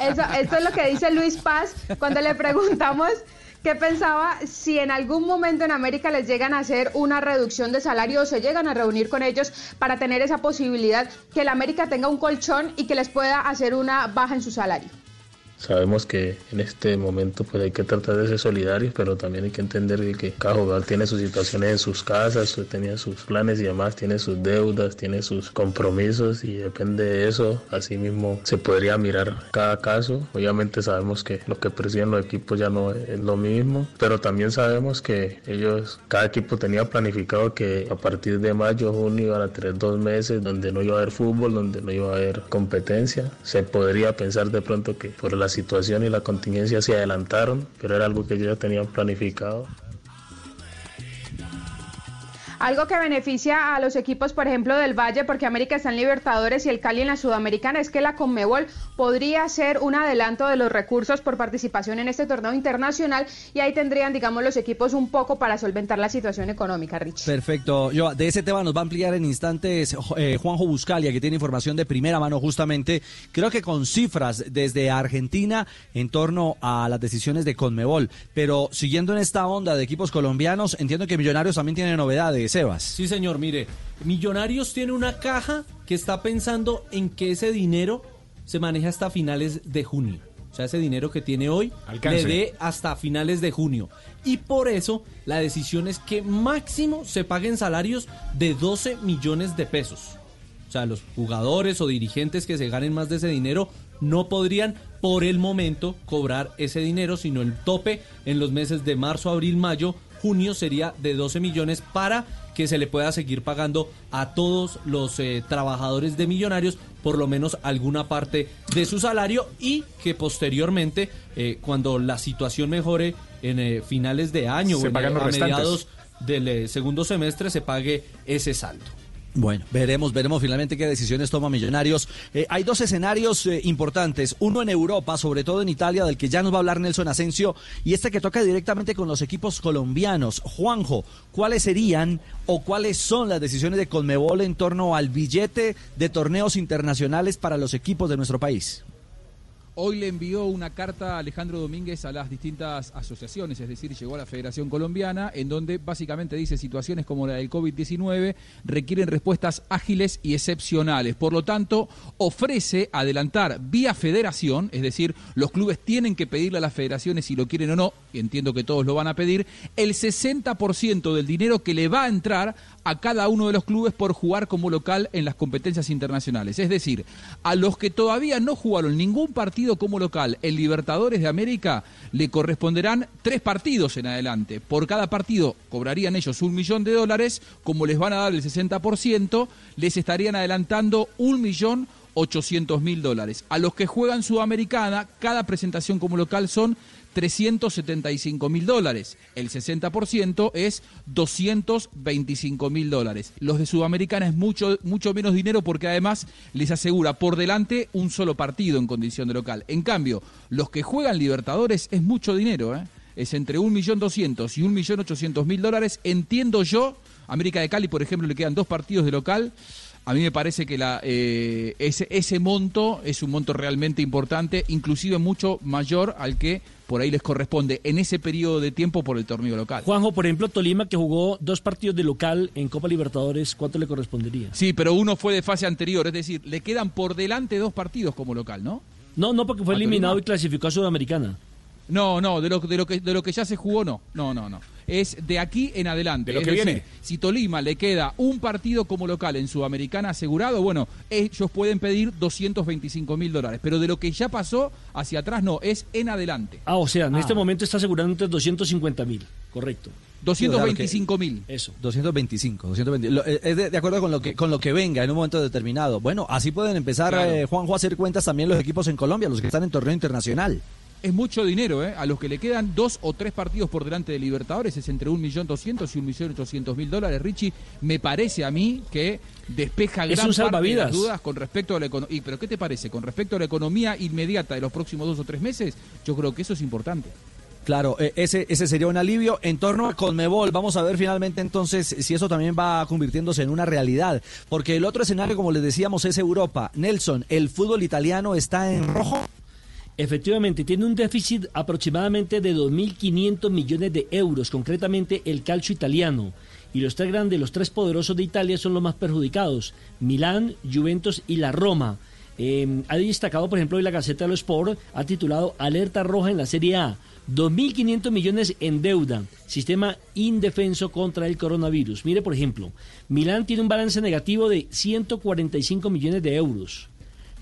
Eso, esto es lo que dice Luis Paz cuando le preguntamos qué pensaba si en algún momento en América les llegan a hacer una reducción de salario o se llegan a reunir con ellos para tener esa posibilidad que el América tenga un colchón y que les pueda hacer una baja en su salario. Sabemos que en este momento pues hay que tratar de ser solidarios, pero también hay que entender que- cada jugador tiene sus situaciones en sus casas, tenía sus planes y demás, tiene sus deudas, tiene sus compromisos y depende de eso, así mismo se podría mirar cada caso. Obviamente sabemos que lo que persiguen los equipos ya no es lo mismo, pero también sabemos que ellos, cada equipo tenía planificado que a partir de mayo, junio iban a tener dos meses donde no iba a haber fútbol, donde no iba a haber competencia. Se podría pensar de pronto que por la situación y la contingencia se adelantaron, pero era algo que ellos ya tenían planificado. Algo que beneficia a los equipos, por ejemplo, del Valle, porque América está en Libertadores y el Cali en la Sudamericana, es que la Conmebol podría ser un adelanto de los recursos por participación en este torneo internacional y ahí tendrían, digamos, los equipos un poco para solventar la situación económica, Rich. Perfecto. Yo, de ese tema nos va a ampliar en instantes eh, Juanjo Buscalia, que tiene información de primera mano justamente, creo que con cifras desde Argentina en torno a las decisiones de Conmebol. Pero siguiendo en esta onda de equipos colombianos, entiendo que Millonarios también tiene novedades, Sebas. Sí, señor, mire, Millonarios tiene una caja que está pensando en que ese dinero se maneja hasta finales de junio. O sea, ese dinero que tiene hoy Alcance. le dé hasta finales de junio. Y por eso la decisión es que máximo se paguen salarios de 12 millones de pesos. O sea, los jugadores o dirigentes que se ganen más de ese dinero no podrían por el momento cobrar ese dinero, sino el tope en los meses de marzo, abril, mayo, junio sería de 12 millones para que se le pueda seguir pagando a todos los eh, trabajadores de millonarios por lo menos alguna parte de su salario y que posteriormente, eh, cuando la situación mejore en eh, finales de año Se o en, a restantes. mediados del eh, segundo semestre, se pague ese saldo. Bueno, veremos, veremos finalmente qué decisiones toma Millonarios. Eh, hay dos escenarios eh, importantes, uno en Europa, sobre todo en Italia, del que ya nos va a hablar Nelson Asensio, y este que toca directamente con los equipos colombianos. Juanjo, ¿cuáles serían o cuáles son las decisiones de Conmebol en torno al billete de torneos internacionales para los equipos de nuestro país? Hoy le envió una carta a Alejandro Domínguez a las distintas asociaciones, es decir, llegó a la Federación Colombiana, en donde básicamente dice situaciones como la del COVID-19 requieren respuestas ágiles y excepcionales. Por lo tanto, ofrece adelantar vía federación, es decir, los clubes tienen que pedirle a las federaciones si lo quieren o no, y entiendo que todos lo van a pedir, el 60% del dinero que le va a entrar a cada uno de los clubes por jugar como local en las competencias internacionales. Es decir, a los que todavía no jugaron ningún partido como local en Libertadores de América, le corresponderán tres partidos en adelante. Por cada partido cobrarían ellos un millón de dólares, como les van a dar el 60%, les estarían adelantando un millón 800 mil dólares. A los que juegan Sudamericana, cada presentación como local son 375 mil dólares. El 60% es 225 mil dólares. Los de Sudamericana es mucho, mucho menos dinero porque además les asegura por delante un solo partido en condición de local. En cambio, los que juegan Libertadores es mucho dinero, ¿eh? es entre 1.200.000 y 1.800.000 dólares. Entiendo yo, América de Cali, por ejemplo, le quedan dos partidos de local. A mí me parece que la, eh, ese, ese monto es un monto realmente importante, inclusive mucho mayor al que por ahí les corresponde en ese periodo de tiempo por el torneo local. Juanjo, por ejemplo, Tolima que jugó dos partidos de local en Copa Libertadores, ¿cuánto le correspondería? Sí, pero uno fue de fase anterior, es decir, le quedan por delante dos partidos como local, ¿no? No, no, porque fue ¿A eliminado y clasificó a Sudamericana. No, no, de lo, de lo que de lo que ya se jugó no. No, no, no. Es de aquí en adelante. De lo Es que decir, viene. Si Tolima le queda un partido como local en Sudamericana asegurado, bueno, ellos pueden pedir 225 mil dólares. Pero de lo que ya pasó hacia atrás no, es en adelante. Ah, o sea, en Ah. este momento está asegurando entre 250 mil, correcto. 225 mil. Eso. 225, 220. Lo- eh, es de, de acuerdo con lo que con lo que venga en un momento determinado. Bueno, así pueden empezar, Claro. eh, Juanjo, a hacer cuentas también los equipos en Colombia, los que están en torneo internacional. Es mucho dinero, ¿eh? A los que le quedan dos o tres partidos por delante de Libertadores es entre 1.200.000 y 1.800.000 dólares. Richie, me parece a mí que despeja Es gran parte de las dudas con respecto a la economía. ¿Pero qué te parece? Con respecto a la economía inmediata de los próximos dos o tres meses, yo creo que eso es importante. Claro, eh, ese, ese sería un alivio. En torno a Conmebol, vamos a ver finalmente entonces si eso también va convirtiéndose en una realidad. Porque el otro escenario, como les decíamos, es Europa. Nelson, ¿el fútbol italiano está en rojo? Efectivamente, tiene un déficit aproximadamente de 2.500 millones de euros, concretamente el calcio italiano. Y los tres grandes, los tres poderosos de Italia son los más perjudicados, Milán, Juventus y la Roma. Eh, ha destacado, por ejemplo, hoy la Gaceta de los Sport, ha titulado Alerta Roja en la Serie A. 2.500 millones en deuda, sistema indefenso contra el coronavirus. Mire, por ejemplo, Milán tiene un balance negativo de 145 millones de euros.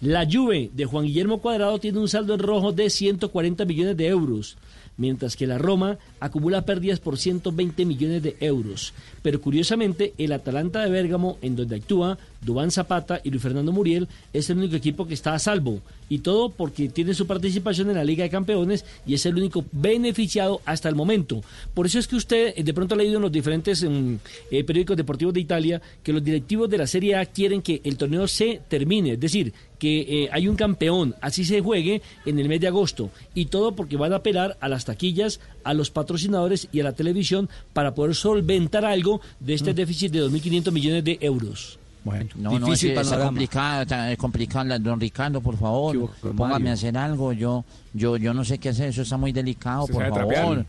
La Juve de Juan Guillermo Cuadrado tiene un saldo en rojo de 140 millones de euros, mientras que la Roma acumula pérdidas por 120 millones de euros. Pero curiosamente, el Atalanta de Bérgamo, en donde actúa Dubán Zapata y Luis Fernando Muriel, es el único equipo que está a salvo. Y todo porque tiene su participación en la Liga de Campeones y es el único beneficiado hasta el momento. Por eso es que usted eh, de pronto ha leído en los diferentes mm, eh, periódicos deportivos de Italia que los directivos de la Serie A quieren que el torneo se termine. Es decir, que eh, hay un campeón, así se juegue en el mes de agosto. Y todo porque van a apelar a las taquillas, a los patrocinadores y a la televisión para poder solventar algo de este déficit de 2.500 millones de euros. Bueno, No, no, es, complicado, está complicado. Don Ricardo, por favor, póngame a hacer algo. Yo, yo, yo no sé qué hacer, eso está muy delicado, ¿Se por favor. trapear?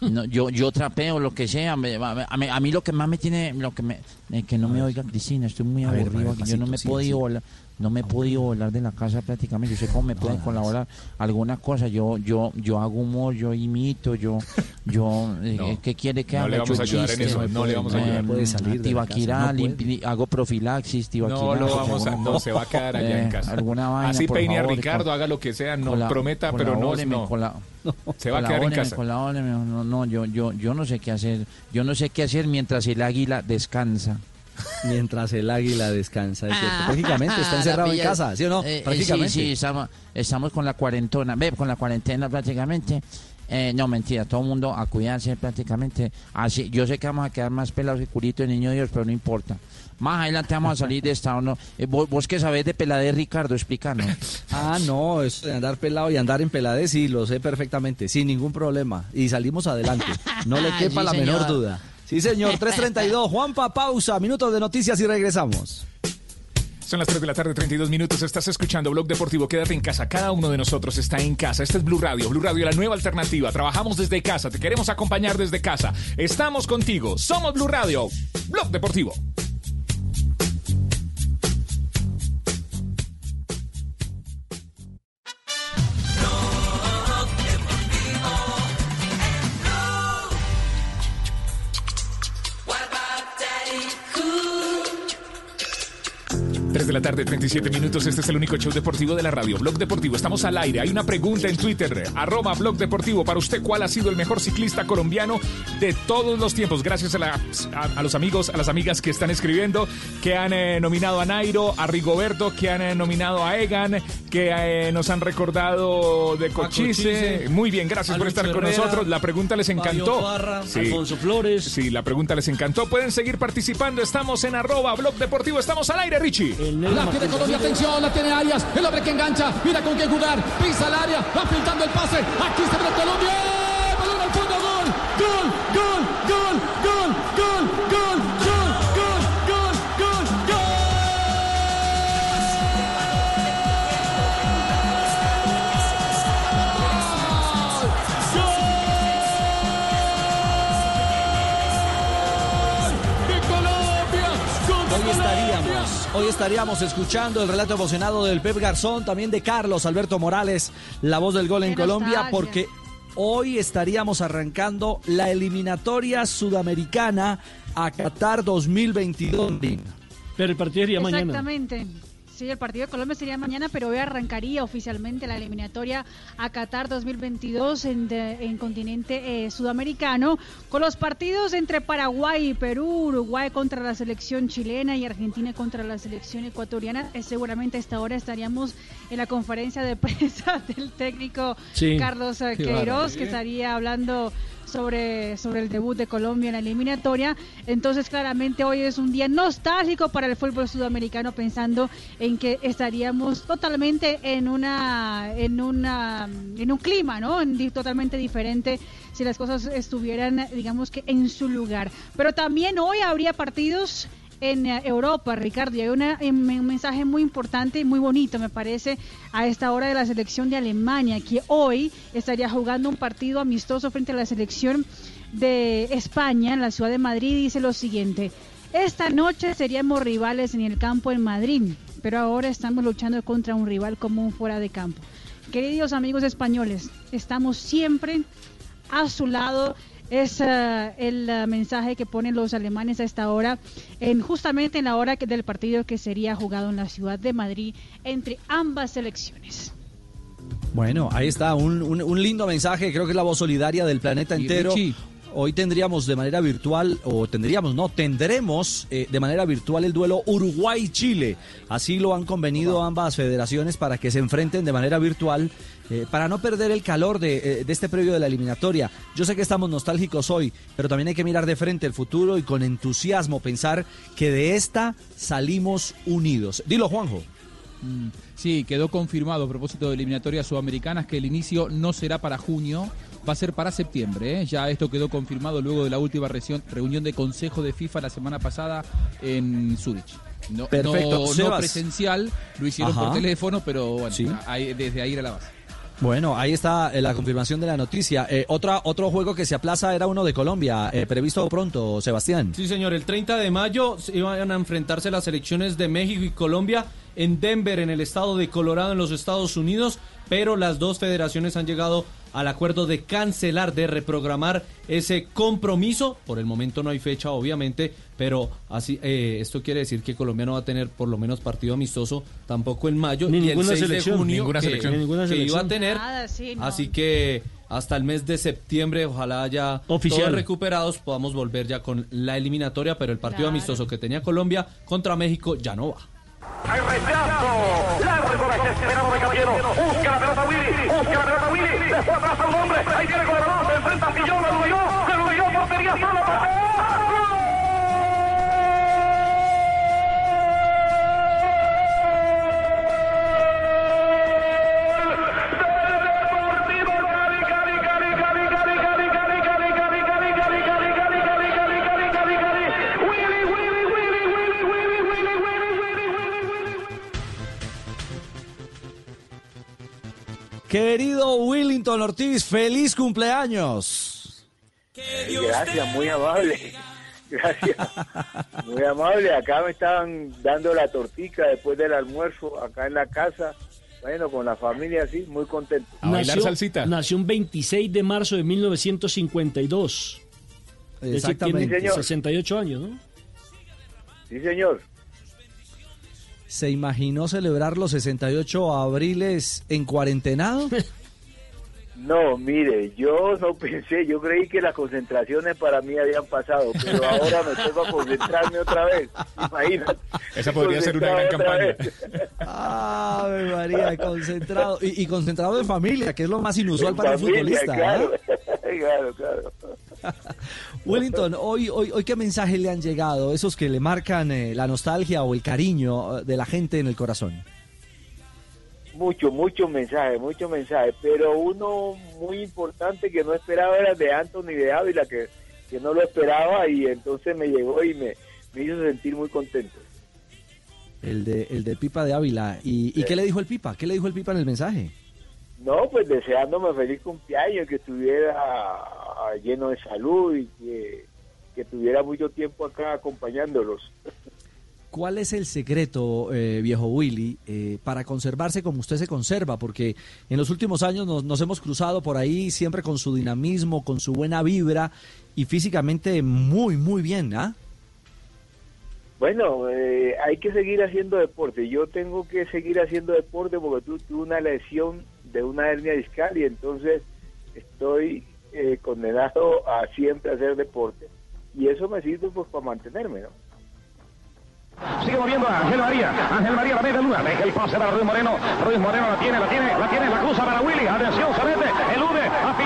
No, yo, yo trapeo lo que sea. me- a, mí, a mí lo que más me tiene, lo que me, eh, que no me oiga Cristina, estoy muy A aburrido. ver, yo no me he sí, podido sí. No me he podido volar de la casa prácticamente. Yo sé cómo me pueden colaborar alguna cosa. Yo, yo, yo hago humor, yo imito, yo, yo, eh, No, ¿qué quiere que no haga? le vamos Yo a ayudar en chistes, eso, no le vamos a ayudar. eh, Puede salir de la casa, Tibaquirá, no puede. hago profilaxis, tibaquirá. No lo vamos a, no, se va a quedar allá en Eh, casa. Alguna vaina, Así peine a Ricardo, haga lo que sea, no cola- prometa, pero no, no. cola- Se va a quedar en colabóreme, casa. colabóreme, no, no, yo, yo, yo no sé qué hacer. Yo no sé qué hacer mientras el águila descansa. Mientras el águila descansa, es cierto. Ah, Prácticamente está ah, encerrado la en casa, ¿sí o no? Eh, eh, Prácticamente. sí, sí, estamos, estamos con la cuarentona, ve, con la cuarentena prácticamente. Eh, no, mentira, todo el mundo a cuidarse prácticamente. Así, yo sé que vamos a quedar más pelados que curito de niño Dios, pero no importa. Más adelante vamos a salir de esta, ¿o no? Eh, vos, vos que sabés de peladez, Ricardo, explícanos. Ah, no, eso de andar pelado y andar en peladez, sí, lo sé perfectamente, sin ningún problema. Y salimos adelante. No le quepa Sí, la menor duda. Sí, señor, 332. Juanpa, pausa, minutos de noticias y regresamos. Son las 3 de la tarde, 32 minutos. Estás escuchando Blog Deportivo. Quédate en casa. Cada uno de nosotros está en casa. Este es Blue Radio. Blue Radio, la nueva alternativa. Trabajamos desde casa. Te queremos acompañar desde casa. Estamos contigo. Somos Blue Radio. Blog Deportivo. De la tarde, 37 minutos. Este es el único show deportivo de la radio. Blog Deportivo. Estamos al aire. Hay una pregunta en Twitter. Arroba Blog Deportivo. Para usted, ¿cuál ha sido el mejor ciclista colombiano de todos los tiempos? Gracias a, la- a- a los amigos, a las amigas que están escribiendo, que han eh, nominado a Nairo, a Rigoberto, que han eh, nominado a Egan, que eh, nos han recordado de Cochise. Cochise. Muy bien, gracias por estar con nosotros. La pregunta les encantó. Parra, Alfonso Flores. Sí, la pregunta les encantó. Pueden seguir participando. Estamos en arroba Blog Deportivo. Estamos al aire, Richie. La tiene Colombia, atención, la tiene Arias, el hombre que engancha, mira con qué jugar, pisa el área, va filtrando el pase, aquí se ve Colombia, estaríamos escuchando el relato emocionado del Pep Garzón, también de Carlos Alberto Morales, la voz del gol en Qué Colombia, nostalgia. porque hoy estaríamos arrancando la eliminatoria sudamericana a Qatar 2022. Pero el partido sería mañana. Exactamente. Sí, el partido de Colombia sería mañana, pero hoy arrancaría oficialmente la eliminatoria a Qatar 2022 en, de- en continente eh, sudamericano, con los partidos entre Paraguay y Perú, Uruguay contra la selección chilena y Argentina contra la selección ecuatoriana. Eh, seguramente a esta hora estaríamos en la conferencia de prensa del técnico Sí. Carlos eh, Queiroz, que estaría hablando sobre, sobre el debut de Colombia en la eliminatoria. Entonces, claramente hoy es un día nostálgico para el fútbol sudamericano, pensando en que estaríamos totalmente en una, en una, en un clima, ¿no? Totalmente diferente si las cosas estuvieran, digamos que en su lugar. Pero también hoy habría partidos en eh, Europa, Ricardo, y hay em, un mensaje muy importante y muy bonito, me parece, a esta hora de la selección de Alemania, que hoy estaría jugando un partido amistoso frente a la selección de España en la ciudad de Madrid. Dice lo siguiente, esta noche seríamos rivales en el campo en Madrid, pero ahora estamos luchando contra un rival común fuera de campo. Queridos amigos españoles, estamos siempre a su lado. Es eh, el eh, mensaje que ponen los alemanes a esta hora, en justamente en la hora que- del partido que sería jugado en la ciudad de Madrid entre ambas selecciones. Bueno, ahí está, un, un- un lindo mensaje, creo que es la voz solidaria del planeta Y entero. Richie. Hoy tendríamos de manera virtual, o tendríamos, no, tendremos eh, de manera virtual el duelo Uruguay-Chile. Así lo han convenido ambas federaciones para que se enfrenten de manera virtual, eh, para no perder el calor de, eh, de este previo de la eliminatoria. Yo sé que estamos nostálgicos hoy, pero también hay que mirar de frente el futuro y con entusiasmo pensar que de esta salimos unidos. Dilo, Juanjo. Mm, Sí, quedó confirmado a propósito de eliminatorias sudamericanas que el inicio no será para junio, va a ser para septiembre. ¿eh? Ya esto quedó confirmado luego de la última reunión, reunión de Consejo de FIFA la semana pasada en Zurich. No, Perfecto. no- no presencial, lo hicieron Ajá. por teléfono, pero bueno, Sí. ahí- desde ahí era la base. Bueno, ahí está eh, la confirmación de la noticia. Eh, otra, otro juego que se aplaza era uno de Colombia, eh, previsto pronto, Sebastián. Sí, señor, el 30 de mayo se iban a enfrentarse las selecciones de México y Colombia en Denver, en el estado de Colorado, en los Estados Unidos, pero las dos federaciones han llegado al acuerdo de cancelar, de reprogramar ese compromiso. Por el momento no hay fecha, obviamente, pero así eh, esto quiere decir que Colombia no va a tener por lo menos partido amistoso tampoco en mayo Ni y el ninguna 6 selección. de junio Ninguna que, selección. Ni ninguna que iba a selección. tener. Nada, sí, no. Así que hasta el mes de septiembre, ojalá ya Oficial. todos recuperados podamos volver ya con la eliminatoria, pero el partido Claro. amistoso que tenía Colombia contra México ya no va. Hay rechazo. Largo desesperado de Caballero. Busca la pelota Willy. Busca la pelota Willy. Después atrás a un hombre. Ahí viene con balón. Se enfrenta a Sillón. Lo Querido Willington Ortiz, feliz cumpleaños. Gracias, muy amable. Gracias. Muy amable. Acá me estaban dando la tortica después del almuerzo, acá en la casa. Bueno, con la familia, sí, muy contento. nació un 26 de marzo de 1952. Es decir, Exactamente. tiene Sí, señor. 68 años, ¿no? Sí, señor. ¿Se imaginó celebrar los 68 abriles en cuarentenado? No, mire, yo no pensé, yo creí que las concentraciones para mí habían pasado, pero ahora me toca concentrarme otra vez. Imagínate. Esa podría ser una gran campaña. Ave María, concentrado. Y, y concentrado en familia, que es lo más inusual En para un familia, futbolista. Claro, ¿ah? claro, claro. Wellington, hoy, hoy, hoy qué mensajes le han llegado, esos que le marcan eh, la nostalgia o el cariño eh, de la gente en el corazón. Mucho, muchos mensajes, muchos mensajes, pero uno muy importante que no esperaba era de Anthony de Ávila, que, que no lo esperaba y entonces me llegó y me, me hizo sentir muy contento. El de, el de Pipa de Ávila. ¿Y, y qué le dijo el Pipa? ¿Qué le dijo el Pipa en el mensaje? No, pues deseándome feliz cumpleaños, que estuviera ah, lleno de salud y que, que tuviera mucho tiempo acá acompañándolos. ¿Cuál es el secreto, eh, viejo Willy, eh, para conservarse como usted se conserva? Porque en los últimos años nos, nos hemos cruzado por ahí siempre con su dinamismo, con su buena vibra y físicamente muy, muy bien, ¿ah? Bueno, eh, hay que seguir haciendo deporte. Yo tengo que seguir haciendo deporte porque tu- tuve una lesión de una hernia discal y entonces estoy eh, condenado a siempre hacer deporte. Y eso me sirve pues para mantenerme, ¿no? Sigue moviendo a Ángel María. Ángel María la media luna. Deja el pase para Ruiz Moreno. Ruiz Moreno la tiene, la tiene, la tiene. La cruza para Willy. Atención, se mete. Elude. A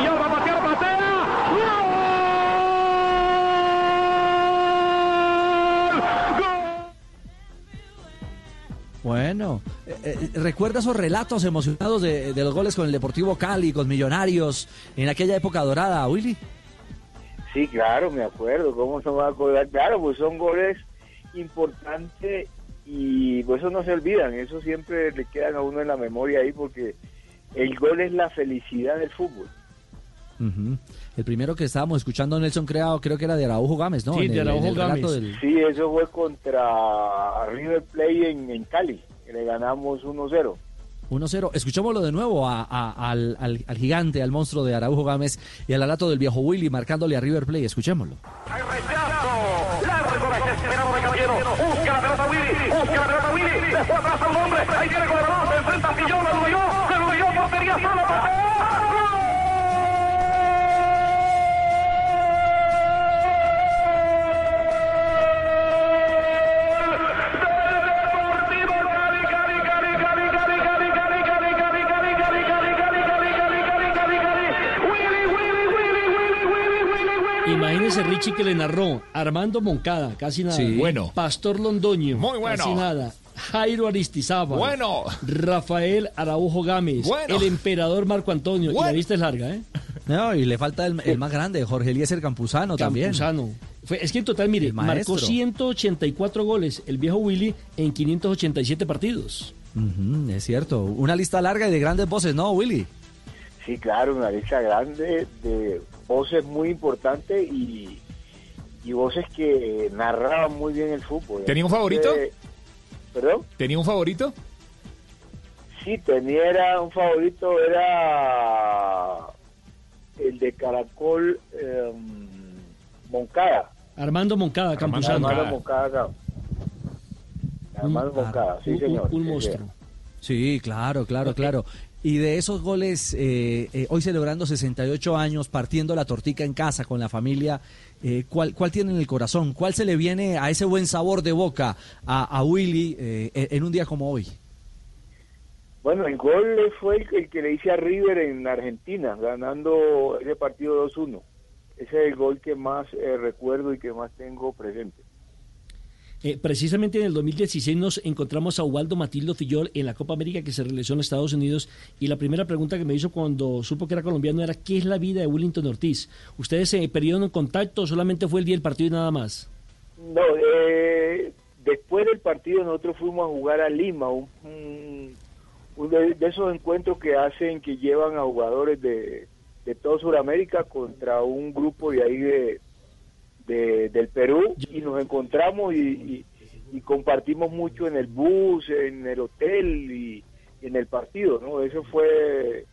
Bueno, eh, eh, ¿recuerda esos relatos emocionados de, los goles con el Deportivo Cali, con Millonarios, en aquella época dorada, Willy? Sí, claro, me acuerdo. ¿Cómo se va a acordar? Claro, pues son goles importantes y pues eso no se olvidan. Eso siempre le quedan a uno en la memoria ahí porque el gol es la felicidad del fútbol. El primero que estábamos escuchando, Nelson Creado, creo que era de Araujo Gámez, ¿no? Sí, En de Araujo el Gámez. del- Sí, eso fue contra River Plate en, en Cali, que le ganamos 1-0. 1-0. Escuchémoslo de nuevo a- a- al, al- al gigante, al monstruo de Araujo Gámez y al relato del viejo Willy marcándole a River Plate. Escuchémoslo. Largo desesperado de caballero. Busca la pelota Willy. Busca la pelota Willy. Después atrás a un hombre. Ahí viene con el balón. Se enfrenta a Fillón. Lo Richie que le narró Armando Moncada, casi nada. Sí. Bueno. Pastor Londoño, Muy bueno. casi nada. Jairo Aristizábal. Bueno. Rafael Araujo Gámez. Bueno. El emperador Marco Antonio. Y la lista es larga, ¿eh? No, y le falta el, el más grande, Jorge Eliezer Campuzano, también. Campuzano. Fue- es que en total, mire, marcó 184 goles el viejo Willy en 587 partidos. Es cierto. Una lista larga y de grandes voces, ¿no, Willy? Sí, claro, una lista grande de voces muy importantes y, y voces que narraban muy bien el fútbol. ¿Tenía un favorito? ¿Perdón? ¿Tenía un favorito? Sí, tenía era un favorito, era el de Caracol eh, Moncada. Armando Moncada, Campuzano. Armando Moncada. Armando Moncada, sí señor. un sí, monstruo. Sí, claro, claro, claro. Y de esos goles, eh, eh, hoy celebrando 68 años, partiendo la tortica en casa con la familia, eh, ¿cuál, ¿cuál tiene en el corazón? ¿Cuál se le viene a ese buen sabor de boca a, a Willy eh, en un día como hoy? Bueno, el gol fue el, el que le hice a River en Argentina, ganando ese partido 2-1. Ese es el gol que más recuerdo y que más tengo presente. Eh, precisamente en el 2016 nos encontramos a Ubaldo Matildo Fillol en la Copa América que se realizó en Estados Unidos y la primera pregunta que me hizo cuando supo que era colombiano era ¿qué es la vida de Willington Ortiz? ¿Ustedes se perdieron en contacto o solamente fue el día del partido y nada más? No, eh, después del partido nosotros fuimos a jugar a Lima, un, de, esos encuentros que hacen, que llevan a jugadores de, de Sudamérica contra un grupo de ahí de, de- del Perú y nos encontramos y, y- y compartimos mucho en el bus, en el hotel y, y en el partido, ¿no? Eso fue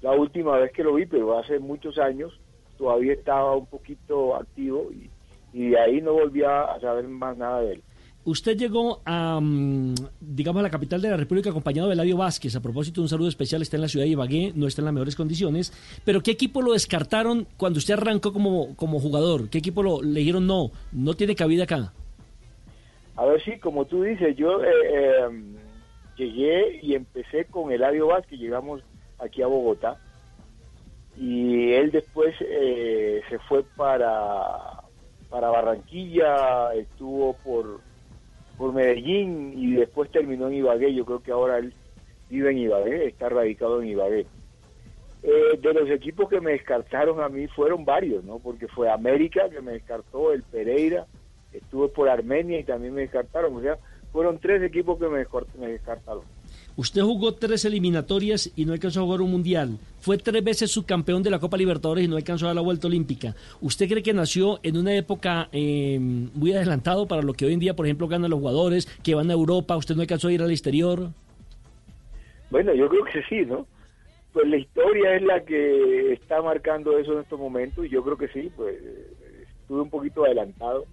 la última vez que lo vi, pero hace muchos años todavía estaba un poquito activo y, y de ahí no volví a a saber más nada de él. Usted llegó a, mm, digamos, a la capital de la República acompañado de Eladio Vázquez. A propósito, un saludo especial. Está en la ciudad de Ibagué, no está en las mejores condiciones. Pero ¿qué equipo lo descartaron cuando usted arrancó como, como jugador? ¿Qué equipo lo, le dijeron no? No tiene cabida acá. A ver si, como tú dices, yo eh, eh, llegué y empecé con Eladio Vázquez, llegamos aquí a Bogotá y él después eh, se fue para, para Barranquilla, estuvo por, por Medellín y después terminó en Ibagué. Yo creo que ahora él vive en Ibagué, está radicado en Ibagué. Eh, de los equipos que me descartaron a mí fueron varios, ¿no? Porque fue América que me descartó, el Pereira, estuve por Armenia y también me descartaron. O sea, fueron tres equipos que me, me descartaron. Usted jugó tres eliminatorias y no alcanzó a jugar un mundial. Fue tres veces subcampeón de la Copa Libertadores y no alcanzó a dar la vuelta olímpica. ¿Usted cree que nació en una época eh, muy adelantado para lo que hoy en día, por ejemplo, ganan los jugadores que van a Europa? ¿Usted no alcanzó a ir al exterior? Bueno, yo creo que sí, ¿no? Pues la historia es la que está marcando eso en estos momentos y yo creo que sí, pues estuve un poquito adelantado.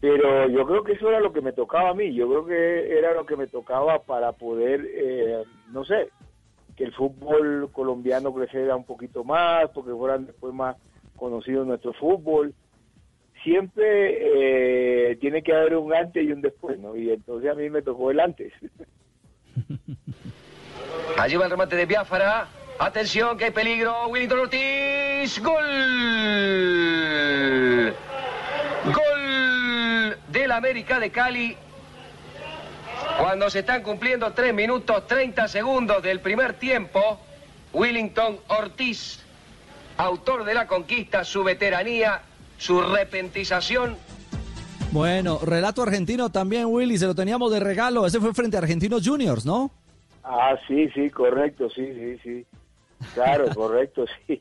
Pero yo creo que eso era lo que me tocaba a mí, yo creo que era lo que me tocaba para poder, eh, no sé, que el fútbol colombiano creciera un poquito más, porque fueran después más conocidos nuestro fútbol. Siempre eh, tiene que haber un antes y un después, ¿no? Y entonces a mí me tocó el antes. Allí va el remate de Biafara. Atención, que hay peligro. Willington Ortiz. Gol. Gol del América de Cali. Cuando se están cumpliendo 3 minutos 30 segundos del primer tiempo, Willington Ortiz, autor de la conquista, su veteranía, su repentización Bueno, relato argentino también, Willy, se lo teníamos de regalo. Ese fue frente a Argentinos Juniors, ¿no? Ah, sí, sí, correcto, sí, sí, sí. Claro, correcto, sí.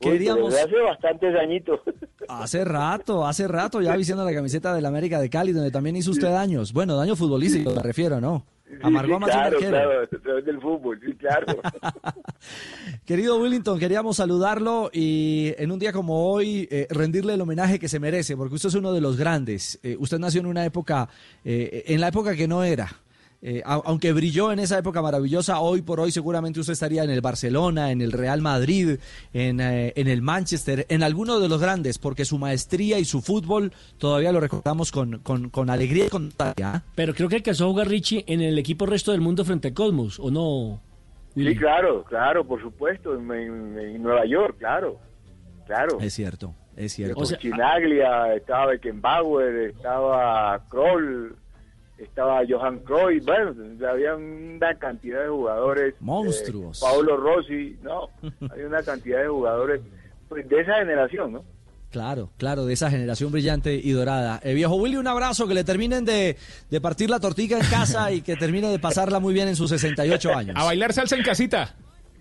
Queríamos- Hace bastantes añitos. Hace rato, hace rato ya vistiendo la camiseta del América de Cali, donde también hizo usted daños. Bueno, daño futbolístico, me refiero, ¿no? Amargó a sí, más de un claro, claro, a través del fútbol, sí, claro. Querido Willington, queríamos saludarlo y en un día como hoy eh, rendirle el homenaje que se merece, porque usted es uno de los grandes. Eh, usted nació en una época, eh, en la época que no era. Eh, au- aunque brilló en esa época maravillosa, hoy por hoy seguramente usted estaría en el Barcelona, en el Real Madrid, en, eh, en el Manchester, en alguno de los grandes, porque su maestría y su fútbol todavía lo recordamos con, con, con alegría y con ¿ah? Pero creo que alcanzó a jugar Richie en el equipo resto del mundo frente a Cosmos, ¿o no? Sí, claro, claro, por supuesto, en, en- en Nueva York, claro, claro. Es cierto, es cierto. O sea, Chinaglia, estaba Beckenbauer, estaba Kroll, estaba Johan Cruyff, bueno, había una cantidad de jugadores. Monstruos. eh, Paulo Rossi, no, hay una cantidad de jugadores pues, de esa generación, ¿no? Claro, claro, de esa generación brillante y dorada. Eh, viejo Willy, un abrazo, que le terminen de, de partir la tortilla en casa y que termine de pasarla muy bien en sus 68 años. A bailar salsa en casita.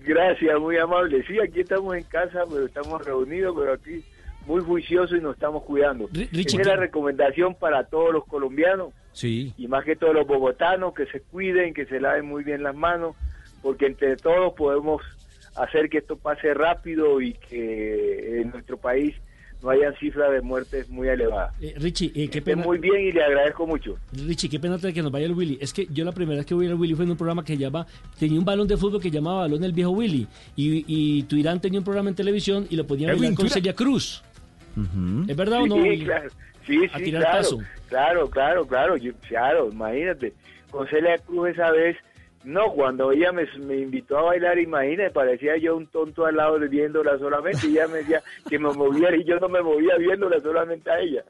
Gracias, muy amable. Sí, aquí estamos en casa, pero estamos reunidos, pero aquí muy juiciosos y nos estamos cuidando. Richie, Esa es la ¿qué- recomendación para todos los colombianos Sí. y más que todos los bogotanos, que se cuiden, que se laven muy bien las manos, porque entre todos podemos hacer que esto pase rápido y que en nuestro país no hayan cifras de muertes muy elevadas. Eh, Richie, eh, qué pena. muy bien y le agradezco mucho. Richie, qué pena que nos vaya el Willy. Es que yo la primera vez que vi al Willy fue en un programa que llama, tenía un balón de fútbol que llamaba Balón del Viejo Willy. Y, y Tuirán tenía un programa en televisión y lo podía Edwin bailar con. Celia Cruz. ¿Es verdad o no? Sí, claro, sí, A sí, tirar claro, paso. claro, claro, claro, yo- claro, imagínate, con Celia Cruz esa vez, no, cuando ella me, me invitó a bailar, imagínate, parecía yo un tonto al lado de viéndola solamente, y ella me decía que me moviera y yo no me movía viéndola solamente a ella.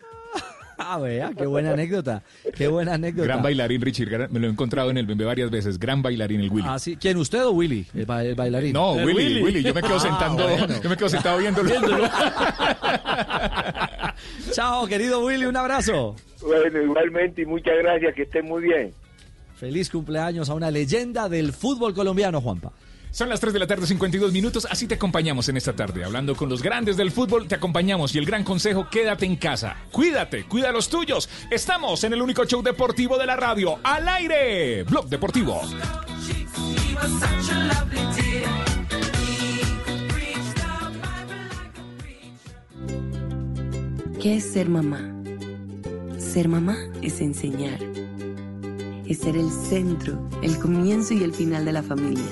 Ah, vea, qué buena anécdota. Qué buena anécdota. Gran bailarín, Richie. gran- Me lo he encontrado en el Bembe varias veces. Gran bailarín el Willy. Ah, sí. ¿Quién, usted o Willy? El, ba- el bailarín. No, Willy, Willy, Yo me quedo Ah, sentando, bueno. yo me quedo sentado viéndolo. Chao, querido Willy, un abrazo. Bueno, igualmente, y muchas gracias, que estén muy bien. Feliz cumpleaños a una leyenda del fútbol colombiano, Juanpa. Son las 3 de la tarde, 52 minutos. Así te acompañamos en esta tarde. Hablando con los grandes del fútbol, te acompañamos. Y el gran consejo, quédate en casa. Cuídate, cuida a los tuyos. Estamos en el único show deportivo de la radio. ¡Al aire! Blog Deportivo. ¿Qué es ser mamá? Ser mamá es enseñar. Es ser el centro, el comienzo y el final de la familia.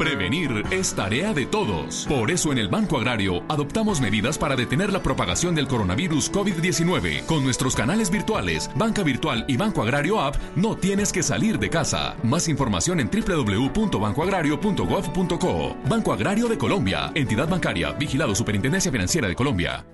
Prevenir es tarea de todos. Por eso en el Banco Agrario adoptamos medidas para detener la propagación del coronavirus COVID-19. Con nuestros canales virtuales, Banca Virtual y Banco Agrario App, no tienes que salir de casa. Más información en www.bancoagrario.gov.co. Banco Agrario de Colombia, entidad bancaria, vigilado Superintendencia Financiera de Colombia.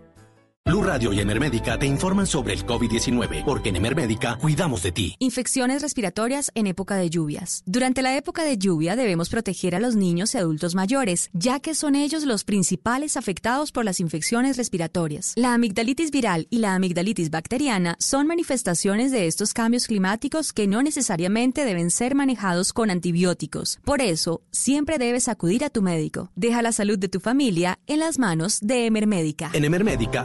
Blue Radio y Emermédica te informan sobre el COVID-19, porque en Emermédica cuidamos de ti. Infecciones respiratorias en época de lluvias. Durante la época de lluvia debemos proteger a los niños y adultos mayores, ya que son ellos los principales afectados por las infecciones respiratorias. La amigdalitis viral y la amigdalitis bacteriana son manifestaciones de estos cambios climáticos que no necesariamente deben ser manejados con antibióticos. Por eso, siempre debes acudir a tu médico. Deja la salud de tu familia en las manos de Emermédica. En Emermédica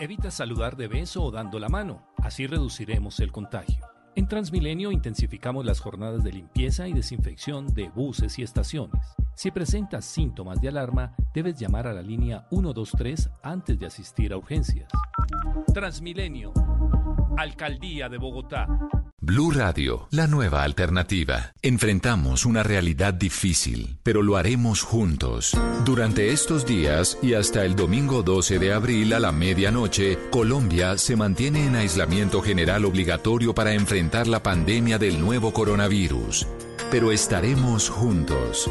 Evita saludar de beso o dando la mano, así reduciremos el contagio. En Transmilenio intensificamos las jornadas de limpieza y desinfección de buses y estaciones. Si presentas síntomas de alarma, debes llamar a la línea 123 antes de asistir a urgencias. Transmilenio, Alcaldía de Bogotá. Blue Radio, la nueva alternativa. Enfrentamos una realidad difícil, pero lo haremos juntos. Durante estos días y hasta el domingo 12 de abril a la medianoche, Colombia se mantiene en aislamiento general obligatorio para enfrentar la pandemia del nuevo coronavirus. Pero estaremos juntos.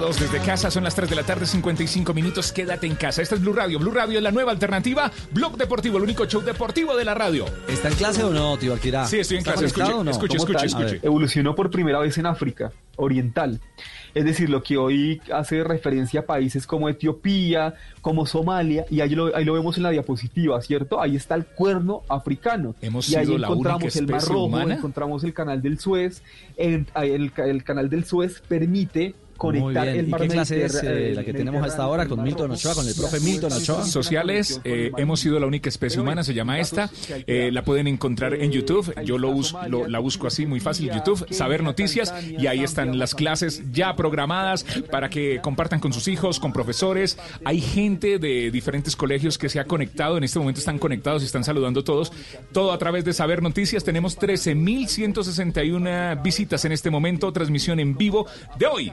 Todos desde casa, son las 3 de la tarde, 55 minutos. Quédate en casa. Esta es Blue Radio. Blue Radio es la nueva alternativa. Blog Deportivo, el único show deportivo de la radio. ¿Está en clase o no, tío Alquirá? Sí, estoy en ¿Está clase. Escuche, no? escuche, ¿Cómo escuche, evolucionó por primera vez en África Oriental. Es decir, lo que hoy hace referencia a países como Etiopía, como Somalia, y ahí lo, ahí lo vemos en la diapositiva, ¿cierto? Ahí está el cuerno africano. Hemos y ahí sido encontramos el Mar Rojo, humana. encontramos el canal del Suez. El, el, el canal del Suez permite conectar bien. el ¿Y mar qué clase es eh, la que tenemos hasta ahora con Milton Ochoa, con el profe Milton Ochoa? Sociales, eh, hemos sido la única especie humana, se llama esta. Eh, la pueden encontrar en YouTube. Yo lo- la busco así, muy fácil, YouTube, Saber Noticias. Y ahí están las clases ya programadas para que compartan con sus hijos, con profesores. Hay gente de diferentes colegios que se ha conectado. En este momento están conectados y están saludando todos. Todo a través de Saber Noticias. Tenemos 13.161 visitas en este momento. Transmisión en vivo de hoy.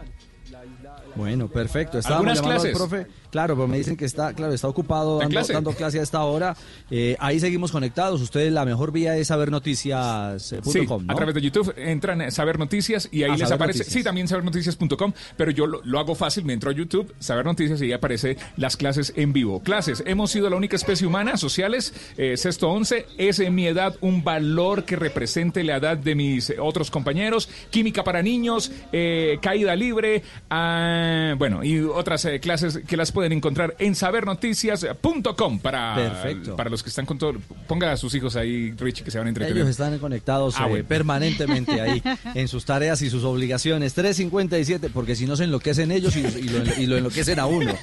Bueno, perfecto. Estábamos ¿Algunas llamando al clases? profe. Claro, pero me dicen que está, claro, está ocupado ¿En dando clase? dando clase a esta hora. Eh, ahí seguimos conectados. Ustedes la mejor vía es sabernoticias.com, Sí, ¿no? a través de YouTube entran a Saber Noticias y ahí Ah, les aparece, Noticias. sí, también sabernoticias.com, pero yo lo, lo hago fácil, me entro a YouTube, Saber Noticias y ahí aparece las clases en vivo. Clases, hemos sido la única especie humana, sociales, eh, sexto 11, es en mi edad un valor que represente la edad de mis otros compañeros, química para niños, eh, caída libre, ah, bueno, y otras eh, clases que las pueden encontrar en sabernoticias.com para, Perfecto. para los que están con todo. Ponga a sus hijos ahí, Richie, que se van a entretener. Ellos están conectados Ah, eh, bueno. permanentemente ahí en sus tareas y sus obligaciones. 357, porque si no se enloquecen ellos y, y lo, y lo enloquecen a uno.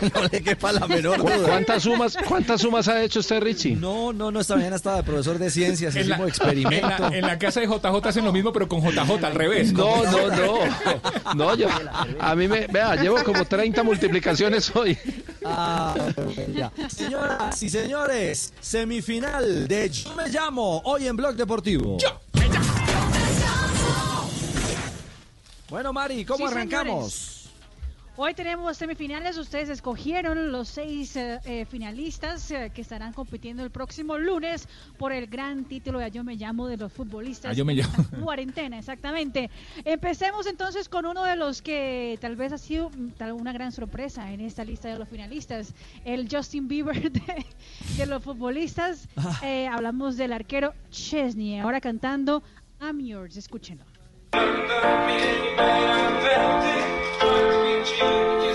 No le quepa la menor ¿Cu- duda. ¿Cuántas sumas, ¿Cuántas sumas ha hecho usted, Richie? No, no, no, esta mañana estaba de profesor de ciencias, En la, hicimos experimento. en la- en la casa de JJ hacen lo mismo, pero con JJ al revés. No, no, no. No, yo, a mí me, vea, llevo como 30 multiplicaciones hoy. Ah, ya. Señoras y señores, semifinal de Yo me llamo hoy en Blog Deportivo. Bueno, Mari, ¿cómo Sí, arrancamos? Hoy tenemos semifinales, ustedes escogieron los seis eh, eh, finalistas eh, que estarán compitiendo el próximo lunes por el gran título de Yo me llamo de los futbolistas. Ah, yo me llamo. Cuarentena, exactamente. Empecemos entonces con uno de los que tal vez ha sido mm, tal- una gran sorpresa en esta lista de los finalistas, el Justin Bieber de, de los futbolistas. Eh, hablamos del arquero Chesney, ahora cantando I'm Yours, escúchenlo. Jesus.